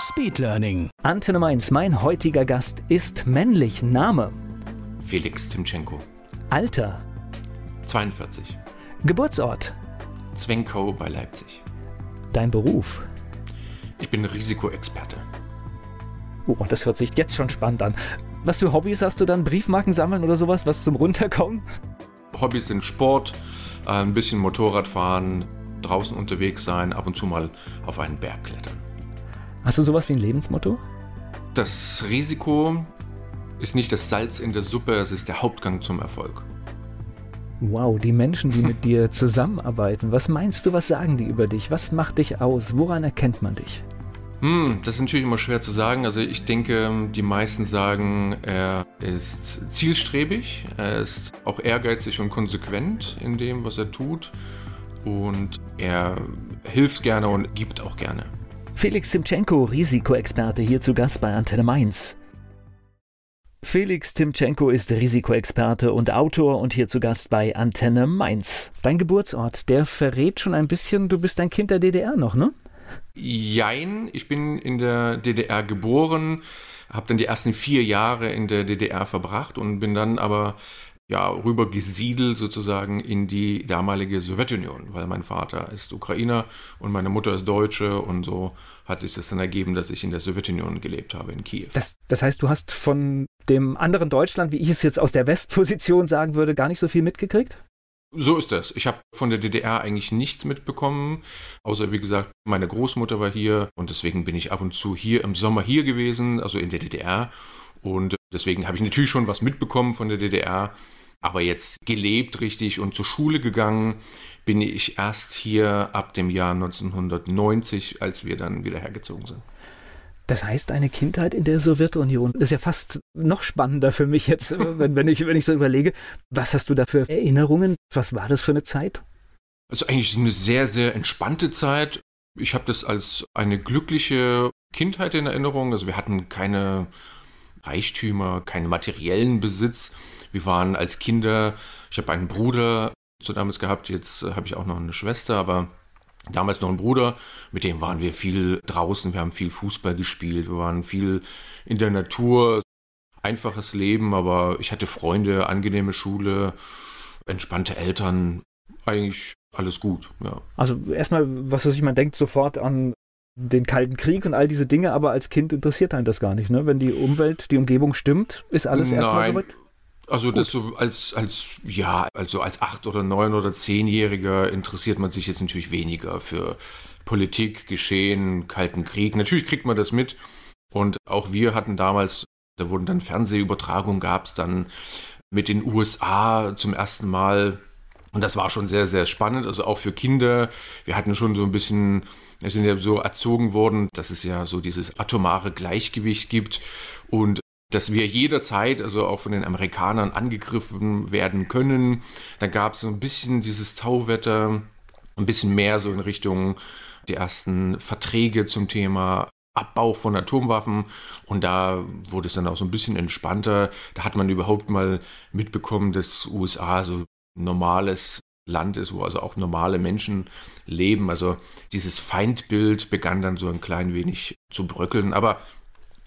Speedlearning. Antenne Mainz, mein heutiger Gast ist männlich. Name, Felix Timchenko, Alter, 42, Geburtsort, Zwenkow bei Leipzig. dein Beruf. Ich bin Risikoexperte. Oh, das hört sich jetzt schon spannend an. Was für Hobbys hast du dann? Briefmarken sammeln oder sowas? Was zum Runterkommen? Hobbys sind Sport, äh, ein bisschen Motorradfahren, draußen unterwegs sein, ab und zu mal auf einen Berg klettern. Hast du sowas wie ein Lebensmotto? Das Risiko ist nicht das Salz in der Suppe, es ist der Hauptgang zum Erfolg. Wow, die Menschen, die mit dir zusammenarbeiten, was meinst du, was sagen die über dich? Was macht dich aus? Woran erkennt man dich? Hm, das ist natürlich immer schwer zu sagen. Also ich denke, die meisten sagen, er ist zielstrebig, er ist auch ehrgeizig und konsequent in dem, was er tut. Und er hilft gerne und gibt auch gerne. Felix Timchenko, Risikoexperte, hier zu Gast bei Antenne Mainz. Felix Timchenko ist Risikoexperte und Autor und hier zu Gast bei Antenne Mainz. Dein Geburtsort, der verrät schon ein bisschen, du bist ein Kind der DDR noch, ne? Jein, ich bin in der DDR geboren, habe dann die ersten vier Jahre in der DDR verbracht und bin dann aber ja, rüber gesiedelt sozusagen in die damalige Sowjetunion, weil mein Vater ist Ukrainer und meine Mutter ist Deutsche und so hat sich das dann ergeben, dass ich in der Sowjetunion gelebt habe, in Kiew. Das, das heißt, du hast von dem anderen Deutschland, wie ich es jetzt aus der Westposition sagen würde, gar nicht so viel mitgekriegt? So ist das. Ich habe von der DDR eigentlich nichts mitbekommen, außer wie gesagt, meine Großmutter war hier und deswegen bin ich ab und zu hier im Sommer hier gewesen, also in der DDR. Und deswegen habe ich natürlich schon was mitbekommen von der DDR, aber jetzt gelebt richtig und zur Schule gegangen bin ich erst hier ab dem Jahr 1990, als wir dann wieder hergezogen sind. Das heißt, eine Kindheit in der Sowjetunion. Das ist ja fast noch spannender für mich jetzt, wenn, wenn, ich, wenn ich so überlege. Was hast du da für Erinnerungen? Was war das für eine Zeit? Also eigentlich eine sehr, sehr entspannte Zeit. Ich habe das als eine glückliche Kindheit in Erinnerung. Also wir hatten keine Reichtümer, keinen materiellen Besitz. Wir waren als Kinder, ich habe einen Bruder so damals gehabt, jetzt habe ich auch noch eine Schwester, aber damals noch einen Bruder, mit dem waren wir viel draußen, wir haben viel Fußball gespielt, wir waren viel in der Natur. Einfaches Leben, aber ich hatte Freunde, angenehme Schule, entspannte Eltern, eigentlich alles gut, ja. Also erstmal, was weiß ich, man denkt sofort an den Kalten Krieg und all diese Dinge, aber als Kind interessiert einen das gar nicht, ne? Wenn die Umwelt, die Umgebung stimmt, ist alles erstmal soweit. Also Gut. das so als, als, ja, also als acht oder neun oder zehnjähriger interessiert man sich jetzt natürlich weniger für Politik, Geschehen, Kalten Krieg. Natürlich kriegt man das mit. Und auch wir hatten damals, da wurden dann Fernsehübertragungen, gab es dann mit den USA zum ersten Mal. Und das war schon sehr, sehr spannend, also auch für Kinder. Wir hatten schon so ein bisschen, wir sind ja so erzogen worden, dass es ja so dieses atomare Gleichgewicht gibt und dass wir jederzeit, also auch von den Amerikanern, angegriffen werden können. Dann gab es so ein bisschen dieses Tauwetter, ein bisschen mehr so in Richtung die ersten Verträge zum Thema Abbau von Atomwaffen und da wurde es dann auch so ein bisschen entspannter. Da hat man überhaupt mal mitbekommen, dass USA so ein normales Land ist, wo also auch normale Menschen leben. Also dieses Feindbild begann dann so ein klein wenig zu bröckeln, aber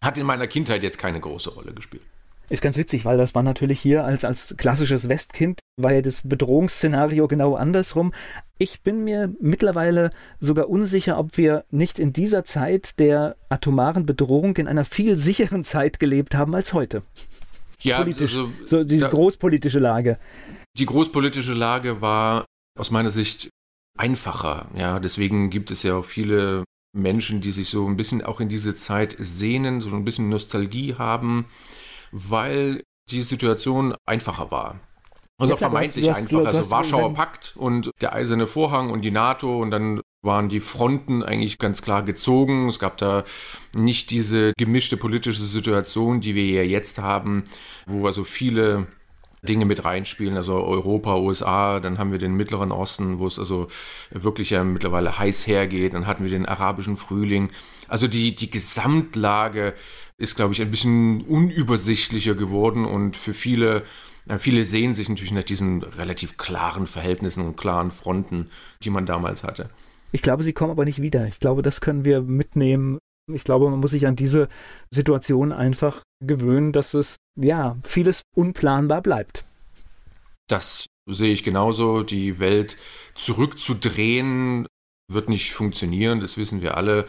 hat in meiner Kindheit jetzt keine große Rolle gespielt. Ist ganz witzig, weil das war natürlich hier als, als klassisches Westkind, war ja das Bedrohungsszenario genau andersrum. Ich bin mir mittlerweile sogar unsicher, ob wir nicht in dieser Zeit der atomaren Bedrohung in einer viel sicheren Zeit gelebt haben als heute. Ja, Politisch, also, so diese da- großpolitische Lage. Die großpolitische Lage war aus meiner Sicht einfacher. Ja, deswegen gibt es ja auch viele Menschen, die sich so ein bisschen auch in diese Zeit sehnen, so ein bisschen Nostalgie haben, weil die Situation einfacher war. Ja, klar, du hast- vermeintlich du hast- einfach. Also Warschauer Pakt und der eiserne Vorhang und die NATO und dann waren die Fronten eigentlich ganz klar gezogen. Es gab da nicht diese gemischte politische Situation, die wir ja jetzt haben, wo also viele Dinge mit reinspielen, also Europa, USA, dann haben wir den Mittleren Osten, wo es also wirklich ja mittlerweile heiß hergeht, dann hatten wir den arabischen Frühling. Also die, die Gesamtlage ist, glaube ich, ein bisschen unübersichtlicher geworden und für viele Viele sehen sich natürlich nach diesen relativ klaren Verhältnissen und klaren Fronten, die man damals hatte. Ich glaube, sie kommen aber nicht wieder. Ich glaube, das können wir mitnehmen. Ich glaube, man muss sich an diese Situation einfach gewöhnen, dass es, ja, vieles unplanbar bleibt. Das sehe ich genauso. Die Welt zurückzudrehen wird nicht funktionieren. Das wissen wir alle.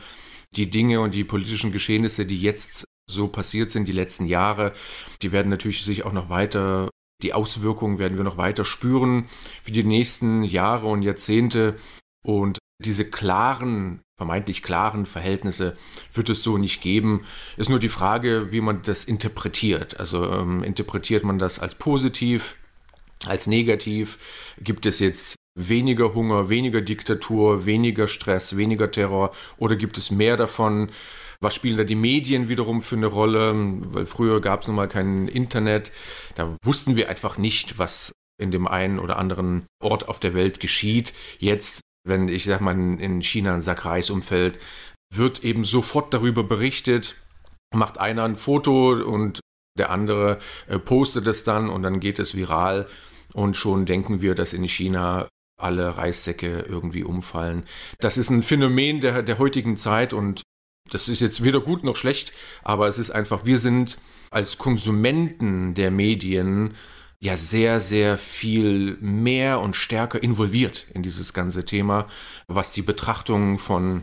Die Dinge und die politischen Geschehnisse, die jetzt so passiert sind, die letzten Jahre, die werden natürlich sich auch noch weiter die Auswirkungen werden wir noch weiter spüren für die nächsten Jahre und Jahrzehnte. Und diese klaren, vermeintlich klaren Verhältnisse wird es so nicht geben. Ist nur die Frage, wie man das interpretiert. Also ähm, interpretiert man das als positiv, als negativ? Gibt es jetzt weniger Hunger, weniger Diktatur, weniger Stress, weniger Terror oder gibt es mehr davon? Was spielen da die Medien wiederum für eine Rolle? Weil früher gab es nun mal kein Internet. Da wussten wir einfach nicht, was in dem einen oder anderen Ort auf der Welt geschieht. Jetzt wenn ich sag mal in China ein Sack Reis umfällt, wird eben sofort darüber berichtet, macht einer ein Foto und der andere äh, postet es dann und dann geht es viral und schon denken wir, dass in China alle Reissäcke irgendwie umfallen. Das ist ein Phänomen der, der heutigen Zeit und das ist jetzt weder gut noch schlecht, aber es ist einfach, wir sind als Konsumenten der Medien ja sehr, sehr viel mehr und stärker involviert in dieses ganze Thema, was die Betrachtung von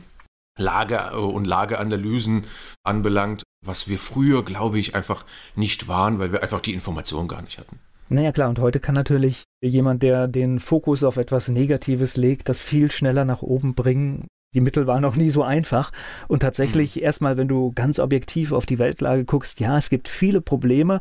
Lage und Lageanalysen anbelangt, was wir früher, glaube ich, einfach nicht waren, weil wir einfach die Information gar nicht hatten. Naja klar, und heute kann natürlich jemand, der den Fokus auf etwas Negatives legt, das viel schneller nach oben bringen. Die Mittel waren noch nie so einfach. Und tatsächlich mhm. erstmal, wenn du ganz objektiv auf die Weltlage guckst, ja, es gibt viele Probleme,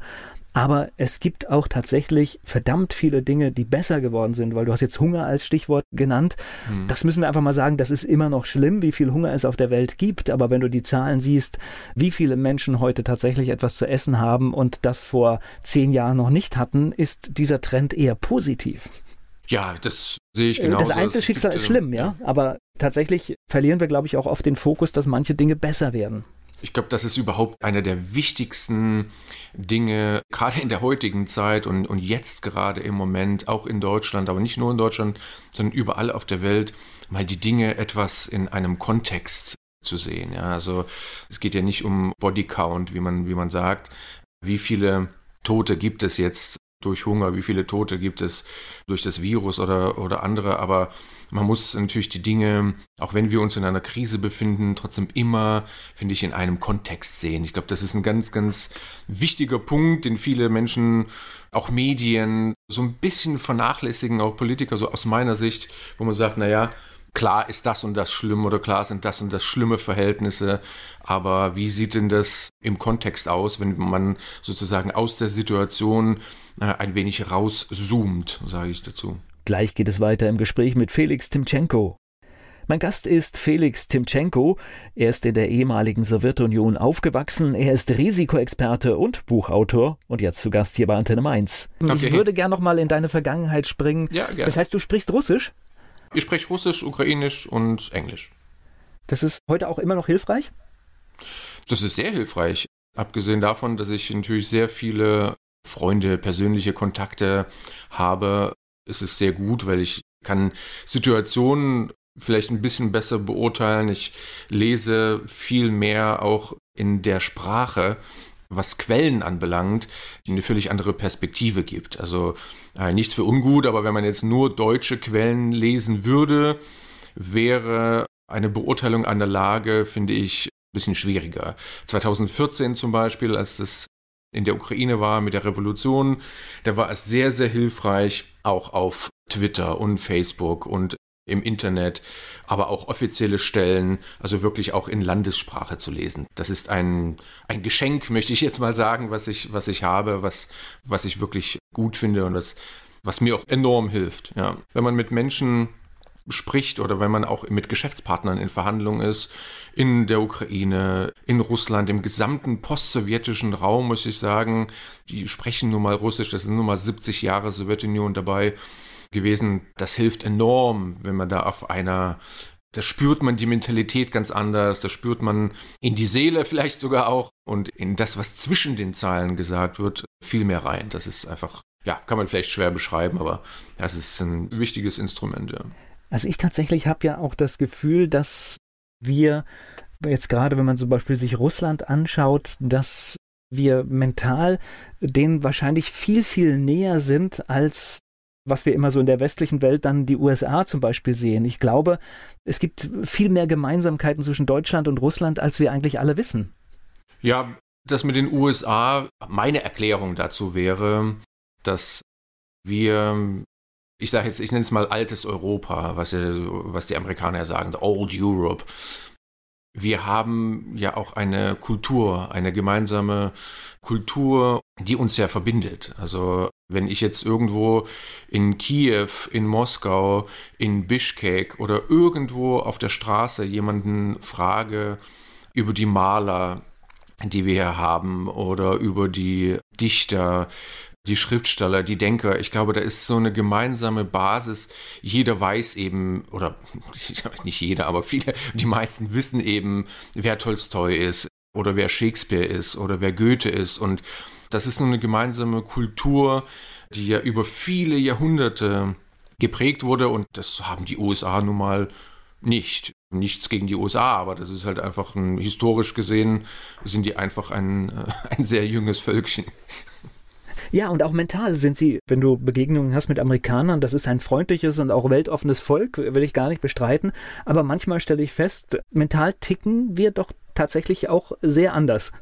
aber es gibt auch tatsächlich verdammt viele Dinge, die besser geworden sind, weil du hast jetzt Hunger als Stichwort genannt. Mhm. Das müssen wir einfach mal sagen, das ist immer noch schlimm, wie viel Hunger es auf der Welt gibt. Aber wenn du die Zahlen siehst, wie viele Menschen heute tatsächlich etwas zu essen haben und das vor zehn Jahren noch nicht hatten, ist dieser Trend eher positiv. Ja, das sehe ich genau. Das Einzelschicksal ist schlimm, ja. Aber tatsächlich verlieren wir, glaube ich, auch oft den Fokus, dass manche Dinge besser werden. Ich glaube, das ist überhaupt einer der wichtigsten Dinge, gerade in der heutigen Zeit und, und jetzt gerade im Moment, auch in Deutschland, aber nicht nur in Deutschland, sondern überall auf der Welt, mal die Dinge etwas in einem Kontext zu sehen. Ja, also es geht ja nicht um Bodycount, wie man, wie man sagt. Wie viele Tote gibt es jetzt durch Hunger, wie viele Tote gibt es durch das Virus oder, oder andere, aber man muss natürlich die Dinge, auch wenn wir uns in einer Krise befinden, trotzdem immer, finde ich, in einem Kontext sehen. Ich glaube, das ist ein ganz, ganz wichtiger Punkt, den viele Menschen, auch Medien, so ein bisschen vernachlässigen, auch Politiker, so aus meiner Sicht, wo man sagt, naja, klar ist das und das schlimm oder klar sind das und das schlimme Verhältnisse, aber wie sieht denn das im Kontext aus, wenn man sozusagen aus der Situation äh, ein wenig rauszoomt, sage ich dazu. Gleich geht es weiter im Gespräch mit Felix Timchenko. Mein Gast ist Felix Timchenko. Er ist in der ehemaligen Sowjetunion aufgewachsen. Er ist Risikoexperte und Buchautor und jetzt zu Gast hier bei Antenne Mainz. Okay. Ich würde gerne noch mal in deine Vergangenheit springen. Ja, gerne. Das heißt, du sprichst Russisch? Ich spreche Russisch, Ukrainisch und Englisch. Das ist heute auch immer noch hilfreich? Das ist sehr hilfreich. Abgesehen davon, dass ich natürlich sehr viele Freunde, persönliche Kontakte habe, ist es sehr gut, weil ich kann Situationen vielleicht ein bisschen besser beurteilen. Ich lese viel mehr auch in der Sprache, was Quellen anbelangt, die eine völlig andere Perspektive gibt. Also äh, nichts für ungut, aber wenn man jetzt nur deutsche Quellen lesen würde, wäre eine Beurteilung einer Lage, finde ich, ein bisschen schwieriger. 2014 zum Beispiel, als das in der Ukraine war mit der Revolution, da war es sehr, sehr hilfreich, auch auf Twitter und Facebook und im Internet, aber auch offizielle Stellen, also wirklich auch in Landessprache zu lesen. Das ist ein, ein Geschenk, möchte ich jetzt mal sagen, was ich, was ich habe, was, was ich wirklich gut finde und das, was mir auch enorm hilft. Ja. Wenn man mit Menschen spricht oder wenn man auch mit Geschäftspartnern in Verhandlungen ist, in der Ukraine, in Russland, im gesamten postsowjetischen Raum, muss ich sagen, die sprechen nun mal Russisch, das sind nun mal 70 Jahre Sowjetunion dabei gewesen. Das hilft enorm, wenn man da auf einer da spürt man die Mentalität ganz anders, da spürt man in die Seele vielleicht sogar auch und in das, was zwischen den Zeilen gesagt wird, viel mehr rein. Das ist einfach, ja, kann man vielleicht schwer beschreiben, aber das ist ein wichtiges Instrument, ja. Also ich tatsächlich habe ja auch das Gefühl, dass wir jetzt gerade, wenn man zum Beispiel sich Russland anschaut, dass wir mental denen wahrscheinlich viel, viel näher sind, als was wir immer so in der westlichen Welt dann die USA zum Beispiel sehen. Ich glaube, es gibt viel mehr Gemeinsamkeiten zwischen Deutschland und Russland, als wir eigentlich alle wissen. Ja, das mit den USA, meine Erklärung dazu wäre, dass wir ich sage jetzt, ich nenne es mal altes Europa, was, was die Amerikaner sagen, the Old Europe. Wir haben ja auch eine Kultur, eine gemeinsame Kultur, die uns ja verbindet. Also wenn ich jetzt irgendwo in Kiew, in Moskau, in Bischkek oder irgendwo auf der Straße jemanden frage über die Maler, die wir hier haben oder über die Dichter, die Schriftsteller, die Denker. Ich glaube, da ist so eine gemeinsame Basis. Jeder weiß eben, oder nicht jeder, aber viele, die meisten wissen eben, wer Tolstoi ist oder wer Shakespeare ist oder wer Goethe ist. Und das ist so eine gemeinsame Kultur, die ja über viele Jahrhunderte geprägt wurde. Und das haben die USA nun mal nicht. Nichts gegen die USA, aber das ist halt einfach ein, historisch gesehen, sind die einfach ein, ein sehr junges Völkchen. Ja, und auch mental sind sie, wenn du Begegnungen hast mit Amerikanern, das ist ein freundliches und auch weltoffenes Volk, will ich gar nicht bestreiten. Aber manchmal stelle ich fest, mental ticken wir doch tatsächlich auch sehr anders.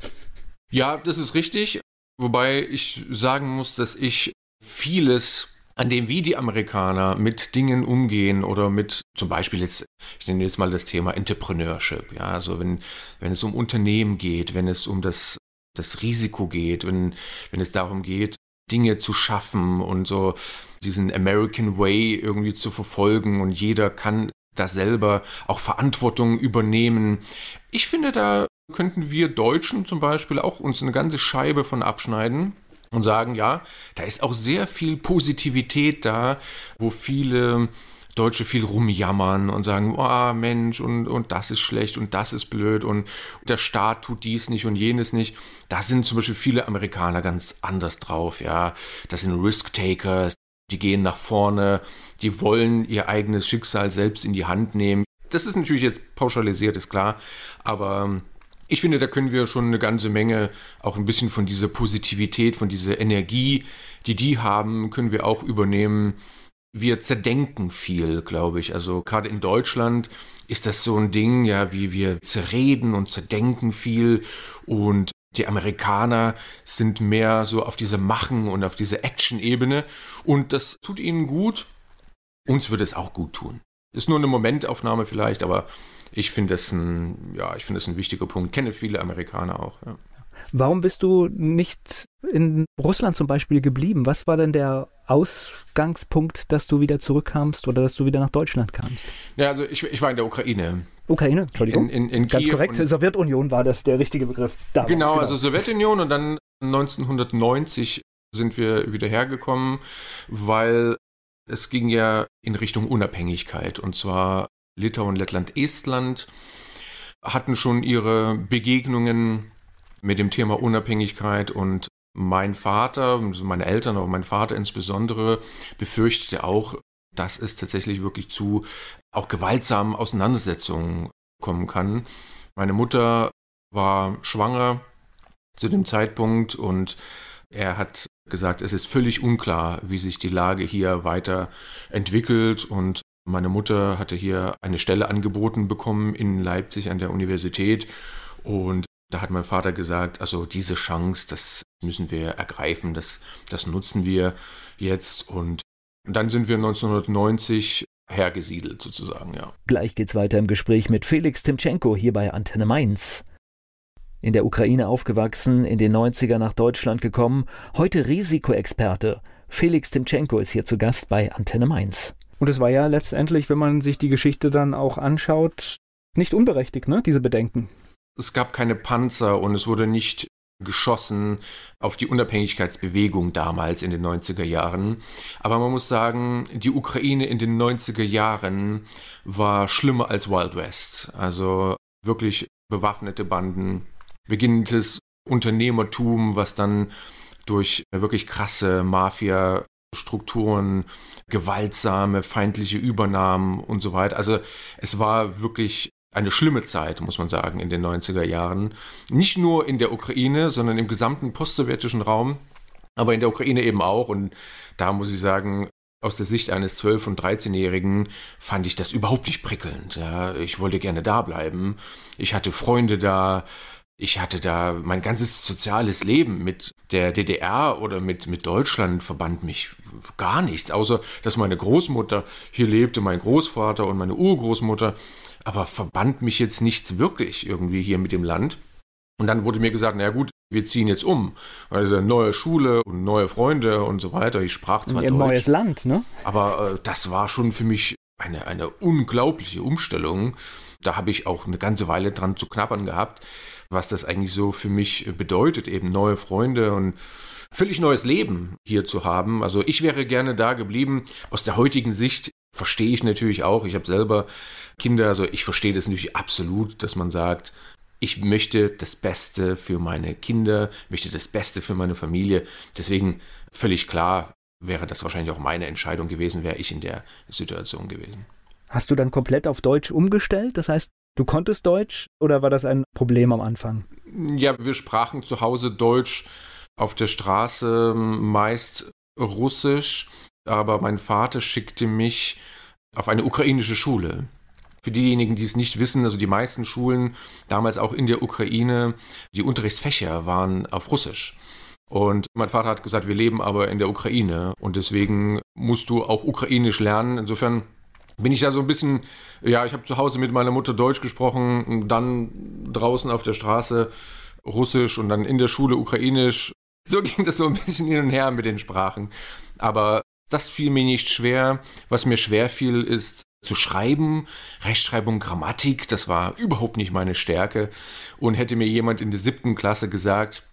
Ja, das ist richtig. Wobei ich sagen muss, dass ich vieles an dem, wie die Amerikaner mit Dingen umgehen oder mit zum Beispiel jetzt, ich nenne jetzt mal das Thema Entrepreneurship, ja, also wenn, wenn es um Unternehmen geht, wenn es um das das Risiko geht, wenn, wenn es darum geht, Dinge zu schaffen und so diesen American Way irgendwie zu verfolgen und jeder kann da selber auch Verantwortung übernehmen. Ich finde, da könnten wir Deutschen zum Beispiel auch uns eine ganze Scheibe von abschneiden und sagen, ja, da ist auch sehr viel Positivität da, wo viele Deutsche viel rumjammern und sagen, oh Mensch, und, und das ist schlecht und das ist blöd und der Staat tut dies nicht und jenes nicht. Da sind zum Beispiel viele Amerikaner ganz anders drauf, ja. Das sind Risk-Takers, die gehen nach vorne, die wollen ihr eigenes Schicksal selbst in die Hand nehmen. Das ist natürlich jetzt pauschalisiert, ist klar, aber ich finde, da können wir schon eine ganze Menge, auch ein bisschen von dieser Positivität, von dieser Energie, die die haben, können wir auch übernehmen wir zerdenken viel, glaube ich. Also gerade in Deutschland ist das so ein Ding, ja, wie wir zerreden und zerdenken viel und die Amerikaner sind mehr so auf diese Machen und auf diese Action-Ebene und das tut ihnen gut. Uns würde es auch gut tun. Ist nur eine Momentaufnahme vielleicht, aber ich finde das ein, ja, ich finde das ein wichtiger Punkt. Kenne viele Amerikaner auch. Ja. Warum bist du nicht in Russland zum Beispiel geblieben? Was war denn der Ausgangspunkt, dass du wieder zurückkamst oder dass du wieder nach Deutschland kamst? Ja, also ich, ich war in der Ukraine. Ukraine, Entschuldigung. In, in, in Ganz Kiew korrekt. Sowjetunion war das der richtige Begriff. Damals, genau, genau, also Sowjetunion und dann 1990 sind wir wieder hergekommen, weil es ging ja in Richtung Unabhängigkeit und zwar Litauen, Lettland, Estland hatten schon ihre Begegnungen mit dem Thema Unabhängigkeit und mein Vater, also meine Eltern, aber mein Vater insbesondere, befürchtete auch, dass es tatsächlich wirklich zu auch gewaltsamen Auseinandersetzungen kommen kann. Meine Mutter war schwanger zu dem Zeitpunkt und er hat gesagt, es ist völlig unklar, wie sich die Lage hier weiter entwickelt und meine Mutter hatte hier eine Stelle angeboten bekommen in Leipzig an der Universität und da hat mein Vater gesagt, also diese Chance, das müssen wir ergreifen, das, das nutzen wir jetzt. Und dann sind wir 1990 hergesiedelt sozusagen, ja. Gleich geht's weiter im Gespräch mit Felix Timchenko hier bei Antenne Mainz. In der Ukraine aufgewachsen, in den 90er nach Deutschland gekommen, heute Risikoexperte. Felix Timchenko ist hier zu Gast bei Antenne Mainz. Und es war ja letztendlich, wenn man sich die Geschichte dann auch anschaut, nicht unberechtigt, ne, diese Bedenken. Es gab keine Panzer und es wurde nicht geschossen auf die Unabhängigkeitsbewegung damals in den 90er Jahren. Aber man muss sagen, die Ukraine in den 90er Jahren war schlimmer als Wild West. Also wirklich bewaffnete Banden, beginnendes Unternehmertum, was dann durch wirklich krasse Mafia-Strukturen, gewaltsame, feindliche Übernahmen und so weiter. Also es war wirklich eine schlimme Zeit, muss man sagen, in den 90er Jahren. Nicht nur in der Ukraine, sondern im gesamten postsowjetischen Raum, aber in der Ukraine eben auch. Und da muss ich sagen, aus der Sicht eines 12- und 13-Jährigen fand ich das überhaupt nicht prickelnd. Ja, ich wollte gerne da bleiben. Ich hatte Freunde da. Ich hatte da mein ganzes soziales Leben mit der DDR oder mit, mit Deutschland verband mich gar nichts, außer dass meine Großmutter hier lebte, mein Großvater und meine Urgroßmutter aber verband mich jetzt nichts wirklich irgendwie hier mit dem Land. Und dann wurde mir gesagt, na gut, wir ziehen jetzt um. Also neue Schule und neue Freunde und so weiter. Ich sprach zwar Ein Deutsch. neues Land, ne? Aber äh, das war schon für mich eine, eine unglaubliche Umstellung. Da habe ich auch eine ganze Weile dran zu knabbern gehabt, was das eigentlich so für mich bedeutet, eben neue Freunde und völlig neues Leben hier zu haben. Also ich wäre gerne da geblieben. Aus der heutigen Sicht verstehe ich natürlich auch. Ich habe selber Kinder, also ich verstehe das natürlich absolut, dass man sagt, ich möchte das Beste für meine Kinder, möchte das Beste für meine Familie. Deswegen völlig klar wäre das wahrscheinlich auch meine Entscheidung gewesen, wäre ich in der Situation gewesen. Hast du dann komplett auf Deutsch umgestellt? Das heißt, du konntest Deutsch oder war das ein Problem am Anfang? Ja, wir sprachen zu Hause Deutsch, auf der Straße meist Russisch, aber mein Vater schickte mich auf eine ukrainische Schule. Für diejenigen, die es nicht wissen, also die meisten Schulen, damals auch in der Ukraine, die Unterrichtsfächer waren auf Russisch. Und mein Vater hat gesagt, wir leben aber in der Ukraine und deswegen musst du auch ukrainisch lernen. Insofern bin ich da so ein bisschen, ja, ich habe zu Hause mit meiner Mutter Deutsch gesprochen, dann draußen auf der Straße Russisch und dann in der Schule Ukrainisch. So ging das so ein bisschen hin und her mit den Sprachen. Aber das fiel mir nicht schwer. Was mir schwer fiel, ist zu schreiben. Rechtschreibung, Grammatik, das war überhaupt nicht meine Stärke. Und hätte mir jemand in der siebten Klasse gesagt,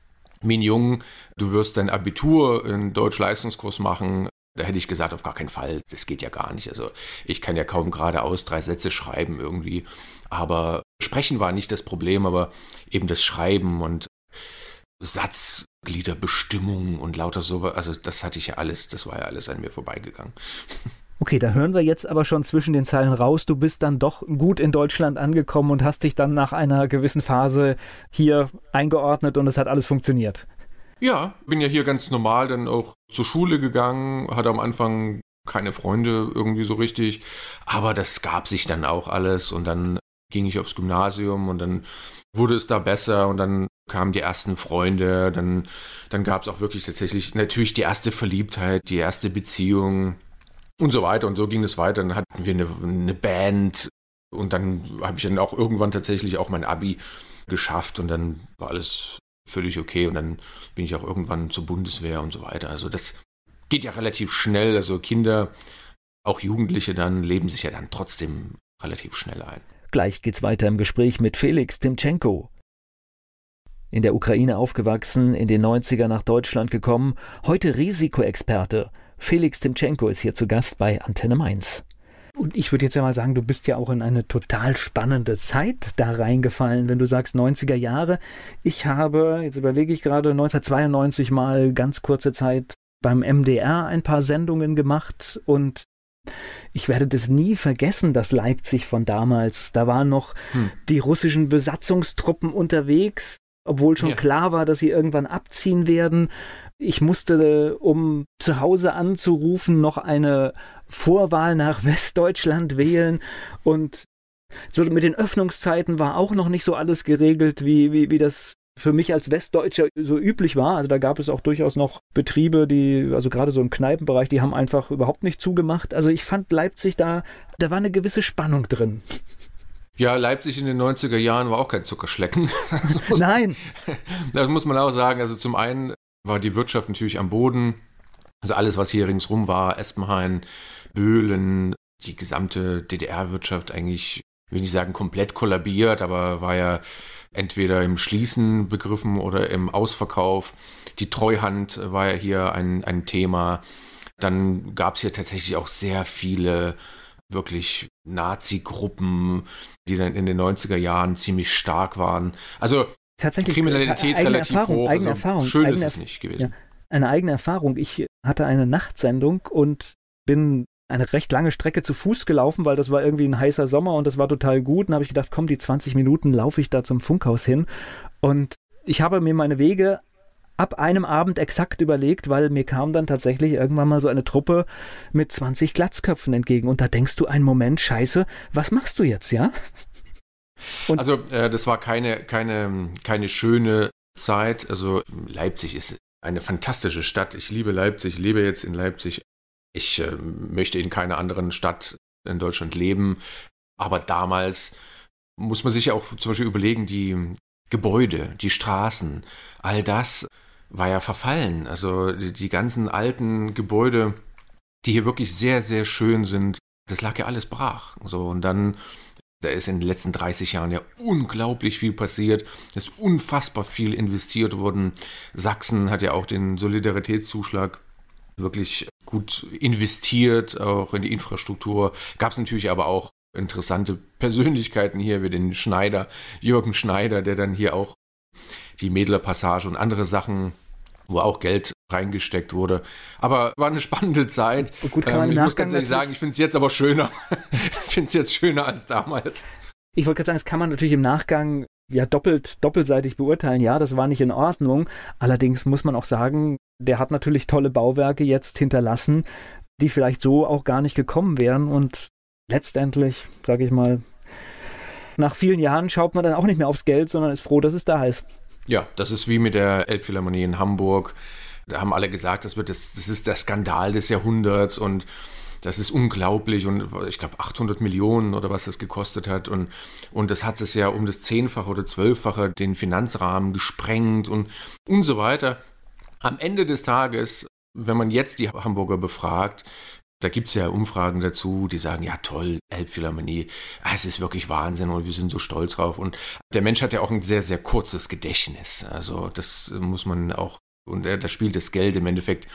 Min Jung, du wirst dein Abitur in Deutsch-Leistungskurs machen, da hätte ich gesagt, auf gar keinen Fall, das geht ja gar nicht. Also ich kann ja kaum geradeaus drei Sätze schreiben irgendwie. Aber Sprechen war nicht das Problem, aber eben das Schreiben und Satzgliederbestimmung und lauter sowas, also das hatte ich ja alles, das war ja alles an mir vorbeigegangen. Okay, da hören wir jetzt aber schon zwischen den Zeilen raus. Du bist dann doch gut in Deutschland angekommen und hast dich dann nach einer gewissen Phase hier eingeordnet und es hat alles funktioniert. Ja, bin ja hier ganz normal dann auch zur Schule gegangen, hatte am Anfang keine Freunde irgendwie so richtig, aber das gab sich dann auch alles und dann ging ich aufs Gymnasium und dann wurde es da besser und dann kamen die ersten Freunde, dann, dann gab es auch wirklich tatsächlich natürlich die erste Verliebtheit, die erste Beziehung und so weiter. Und so ging es weiter. Dann hatten wir eine, eine Band und dann habe ich dann auch irgendwann tatsächlich auch mein Abi geschafft und dann war alles völlig okay und dann bin ich auch irgendwann zur Bundeswehr und so weiter. Also das geht ja relativ schnell. Also Kinder, auch Jugendliche dann leben sich ja dann trotzdem relativ schnell ein. Gleich geht's weiter im Gespräch mit Felix Timchenko. In der Ukraine aufgewachsen, in den 90er nach Deutschland gekommen, heute Risikoexperte – Felix Timchenko ist hier zu Gast bei Antenne Mainz. Und ich würde jetzt ja mal sagen, du bist ja auch in eine total spannende Zeit da reingefallen, wenn du sagst 90er Jahre. Ich habe, jetzt überlege ich gerade, 1992 mal ganz kurze Zeit beim MDR ein paar Sendungen gemacht und ich werde das nie vergessen, das Leipzig von damals. Da waren noch hm. die russischen Besatzungstruppen unterwegs, obwohl schon ja. klar war, dass sie irgendwann abziehen werden. Ich musste, um zu Hause anzurufen, noch eine Vorwahl nach Westdeutschland wählen und so mit den Öffnungszeiten war auch noch nicht so alles geregelt, wie, wie, wie das für mich als Westdeutscher so üblich war. Also da gab es auch durchaus noch Betriebe, die, also gerade so im Kneipenbereich, die haben einfach überhaupt nicht zugemacht. Also ich fand Leipzig da, da war eine gewisse Spannung drin. Ja, Leipzig in den 90er Jahren war auch kein Zuckerschlecken. Das Nein. Das muss man auch sagen. Also zum einen war die Wirtschaft natürlich am Boden. Also alles, was hier ringsrum war, Espenhain, Böhlen, die gesamte DDR-Wirtschaft eigentlich, will ich sagen, komplett kollabiert, aber war ja entweder im Schließen begriffen oder im Ausverkauf. Die Treuhand war ja hier ein, ein Thema. Dann gab es hier tatsächlich auch sehr viele wirklich Nazi-Gruppen, die dann in den 90er Jahren ziemlich stark waren. Also tatsächlich Kriminalität relativ Erfahrung, hoch. Eigene also Erfahrung, schön eigene ist es nicht gewesen. Ja, eine eigene Erfahrung. Ich hatte eine Nachtsendung und bin eine recht lange Strecke zu Fuß gelaufen, weil das war irgendwie ein heißer Sommer und das war total gut. Und habe ich gedacht, komm, die 20 Minuten laufe ich da zum Funkhaus hin. Und ich habe mir meine Wege ab einem Abend exakt überlegt, weil mir kam dann tatsächlich irgendwann mal so eine Truppe mit 20 Glatzköpfen entgegen. Und da denkst du einen Moment, scheiße, was machst du jetzt, ja? Und also äh, das war keine, keine, keine schöne Zeit. Also Leipzig ist eine fantastische Stadt. Ich liebe Leipzig, lebe jetzt in Leipzig. Ich äh, möchte in keiner anderen Stadt in Deutschland leben. Aber damals muss man sich ja auch zum Beispiel überlegen, die Gebäude, die Straßen, all das war ja verfallen. Also die, die ganzen alten Gebäude, die hier wirklich sehr, sehr schön sind, das lag ja alles brach. So, und dann da ist in den letzten 30 Jahren ja unglaublich viel passiert. Es ist unfassbar viel investiert worden. Sachsen hat ja auch den Solidaritätszuschlag wirklich gut investiert, auch in die Infrastruktur. Gab es natürlich aber auch interessante Persönlichkeiten hier, wie den Schneider, Jürgen Schneider, der dann hier auch die Mädler Passage und andere Sachen, wo auch Geld reingesteckt wurde. Aber war eine spannende Zeit. Gut, ähm, ich muss ganz ehrlich sagen, ich finde es jetzt aber schöner. ich finde es jetzt schöner als damals. Ich wollte gerade sagen, das kann man natürlich im Nachgang ja doppelt, doppelseitig beurteilen. Ja, das war nicht in Ordnung. Allerdings muss man auch sagen, der hat natürlich tolle Bauwerke jetzt hinterlassen, die vielleicht so auch gar nicht gekommen wären. Und letztendlich, sage ich mal, nach vielen Jahren schaut man dann auch nicht mehr aufs Geld, sondern ist froh, dass es da ist. Ja, das ist wie mit der Elbphilharmonie in Hamburg. Da haben alle gesagt, das, wird das, das ist der Skandal des Jahrhunderts und das ist unglaublich und ich glaube 800 Millionen oder was das gekostet hat und, und das hat es ja um das Zehnfache oder Zwölffache den Finanzrahmen gesprengt und, und so weiter. Am Ende des Tages, wenn man jetzt die Hamburger befragt, da gibt es ja Umfragen dazu, die sagen, ja toll, Elbphilharmonie, ah, es ist wirklich Wahnsinn und wir sind so stolz drauf. Und der Mensch hat ja auch ein sehr, sehr kurzes Gedächtnis. Also das muss man auch, und da spielt das Geld im Endeffekt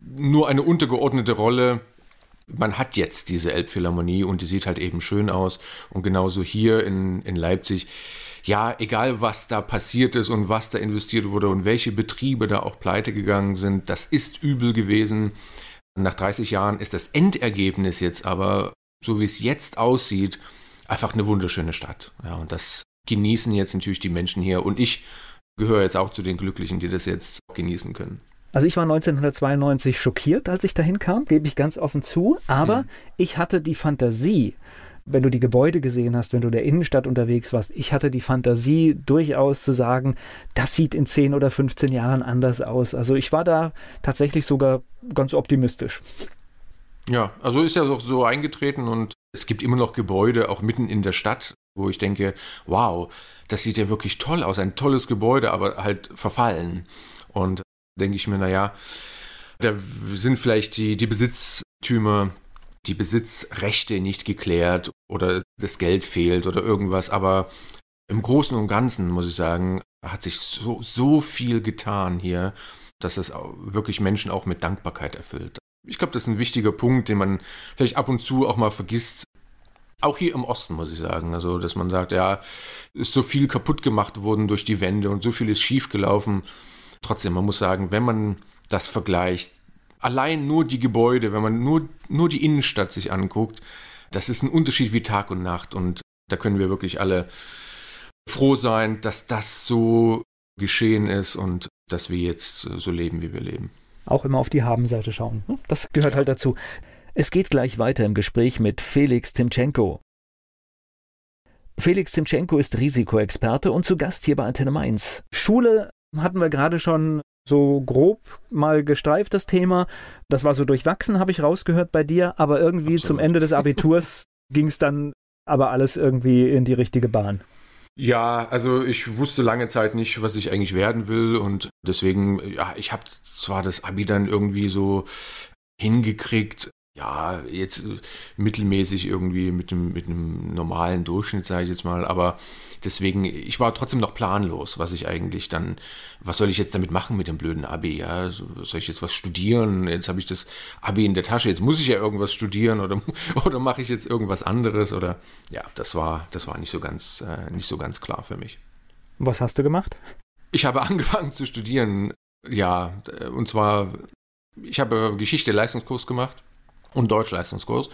nur eine untergeordnete Rolle. Man hat jetzt diese Elbphilharmonie und die sieht halt eben schön aus. Und genauso hier in, in Leipzig, ja, egal was da passiert ist und was da investiert wurde und welche Betriebe da auch pleite gegangen sind, das ist übel gewesen. Nach 30 Jahren ist das Endergebnis jetzt aber, so wie es jetzt aussieht, einfach eine wunderschöne Stadt. Ja, und das genießen jetzt natürlich die Menschen hier. Und ich gehöre jetzt auch zu den Glücklichen, die das jetzt genießen können. Also ich war 1992 schockiert, als ich dahin kam, gebe ich ganz offen zu. Aber hm. ich hatte die Fantasie, wenn du die Gebäude gesehen hast, wenn du in der Innenstadt unterwegs warst, ich hatte die Fantasie durchaus zu sagen, das sieht in 10 oder 15 Jahren anders aus. Also ich war da tatsächlich sogar ganz optimistisch. Ja, also ist ja auch so eingetreten und es gibt immer noch Gebäude, auch mitten in der Stadt, wo ich denke, wow, das sieht ja wirklich toll aus, ein tolles Gebäude, aber halt verfallen. Und denke ich mir, naja, da sind vielleicht die, die Besitztümer die Besitzrechte nicht geklärt oder das Geld fehlt oder irgendwas, aber im Großen und Ganzen, muss ich sagen, hat sich so, so viel getan hier, dass es wirklich Menschen auch mit Dankbarkeit erfüllt. Ich glaube, das ist ein wichtiger Punkt, den man vielleicht ab und zu auch mal vergisst. Auch hier im Osten, muss ich sagen. Also, dass man sagt, ja, ist so viel kaputt gemacht worden durch die Wände und so viel ist schiefgelaufen. Trotzdem, man muss sagen, wenn man das vergleicht, allein nur die Gebäude, wenn man nur, nur die Innenstadt sich anguckt, das ist ein Unterschied wie Tag und Nacht. Und da können wir wirklich alle froh sein, dass das so geschehen ist und dass wir jetzt so leben, wie wir leben. Auch immer auf die Habenseite schauen. Ne? Das gehört ja. halt dazu. Es geht gleich weiter im Gespräch mit Felix Timchenko. Felix Timchenko ist Risikoexperte und zu Gast hier bei Antenne Mainz. Schule hatten wir gerade schon so grob mal gestreift, das Thema. Das war so durchwachsen, habe ich rausgehört bei dir, aber irgendwie Absolut. zum Ende des Abiturs ging es dann aber alles irgendwie in die richtige Bahn. Ja, also ich wusste lange Zeit nicht, was ich eigentlich werden will und deswegen, ja, ich habe zwar das Abi dann irgendwie so hingekriegt, ja, jetzt mittelmäßig irgendwie mit einem, mit einem normalen Durchschnitt, sage ich jetzt mal, aber deswegen, ich war trotzdem noch planlos, was ich eigentlich dann, was soll ich jetzt damit machen mit dem blöden Abi, ja, soll ich jetzt was studieren, jetzt habe ich das Abi in der Tasche, jetzt muss ich ja irgendwas studieren oder, oder mache ich jetzt irgendwas anderes oder, ja, das war, das war nicht so ganz, äh, nicht so ganz klar für mich. Was hast du gemacht? Ich habe angefangen zu studieren, ja, und zwar, ich habe Geschichte-Leistungskurs gemacht und Deutschleistungskurs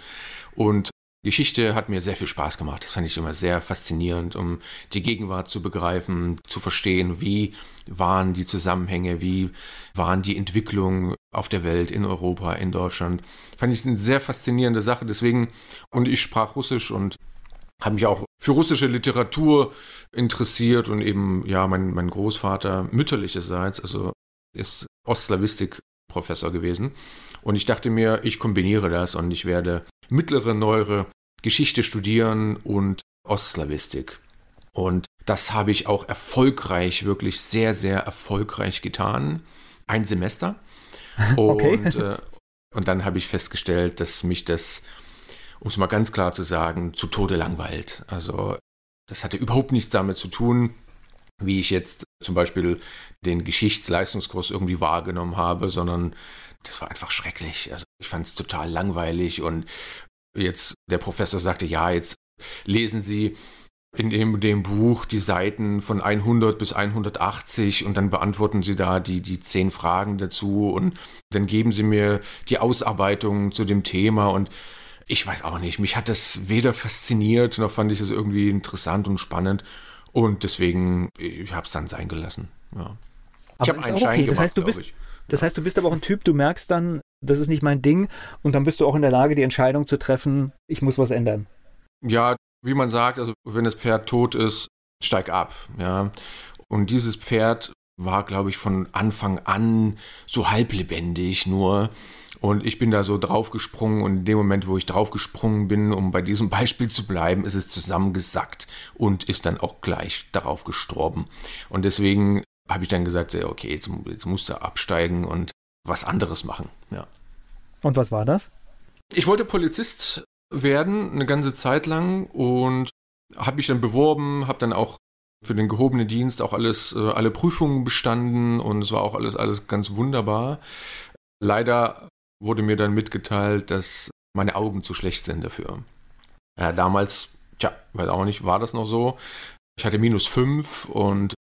und Geschichte hat mir sehr viel Spaß gemacht. Das fand ich immer sehr faszinierend, um die Gegenwart zu begreifen, zu verstehen, wie waren die Zusammenhänge, wie waren die Entwicklungen auf der Welt, in Europa, in Deutschland. Fand ich eine sehr faszinierende Sache. Deswegen, und ich sprach Russisch und habe mich auch für russische Literatur interessiert und eben, ja, mein, mein Großvater mütterlicherseits, also ist Ostslawistik-Professor gewesen. Und ich dachte mir, ich kombiniere das und ich werde mittlere, neuere Geschichte studieren und Ostslawistik. Und das habe ich auch erfolgreich, wirklich sehr, sehr erfolgreich getan. Ein Semester. Okay. Und, äh, und dann habe ich festgestellt, dass mich das, um es mal ganz klar zu sagen, zu Tode langweilt. Also das hatte überhaupt nichts damit zu tun, wie ich jetzt zum Beispiel den Geschichtsleistungskurs irgendwie wahrgenommen habe, sondern das war einfach schrecklich. Also ich fand es total langweilig. Und jetzt der Professor sagte, ja, jetzt lesen Sie in dem, dem Buch die Seiten von 100 bis 180 und dann beantworten Sie da die, die zehn Fragen dazu und dann geben Sie mir die Ausarbeitung zu dem Thema. Und ich weiß auch nicht, mich hat das weder fasziniert noch fand ich es irgendwie interessant und spannend und deswegen, ich habe es dann sein gelassen. Ja. Ich habe einen Schein okay. gemacht, das heißt, du bist, ich. Das heißt, du bist aber auch ein Typ, du merkst dann, das ist nicht mein Ding und dann bist du auch in der Lage, die Entscheidung zu treffen, ich muss was ändern. Ja, wie man sagt, also wenn das Pferd tot ist, steig ab, ja. Und dieses Pferd war, glaube ich, von Anfang an so halblebendig nur. Und ich bin da so draufgesprungen und in dem Moment, wo ich draufgesprungen bin, um bei diesem Beispiel zu bleiben, ist es zusammengesackt und ist dann auch gleich darauf gestorben. Und deswegen habe ich dann gesagt, okay, jetzt, jetzt musst du absteigen und was anderes machen. Ja. Und was war das? Ich wollte Polizist werden eine ganze Zeit lang und habe mich dann beworben, habe dann auch für den gehobenen Dienst auch alles, äh, alle Prüfungen bestanden und es war auch alles, alles ganz wunderbar. Leider wurde mir dann mitgeteilt, dass meine Augen zu schlecht sind dafür. Ja, damals, tja, weiß auch nicht, war das noch so. Ich hatte minus fünf und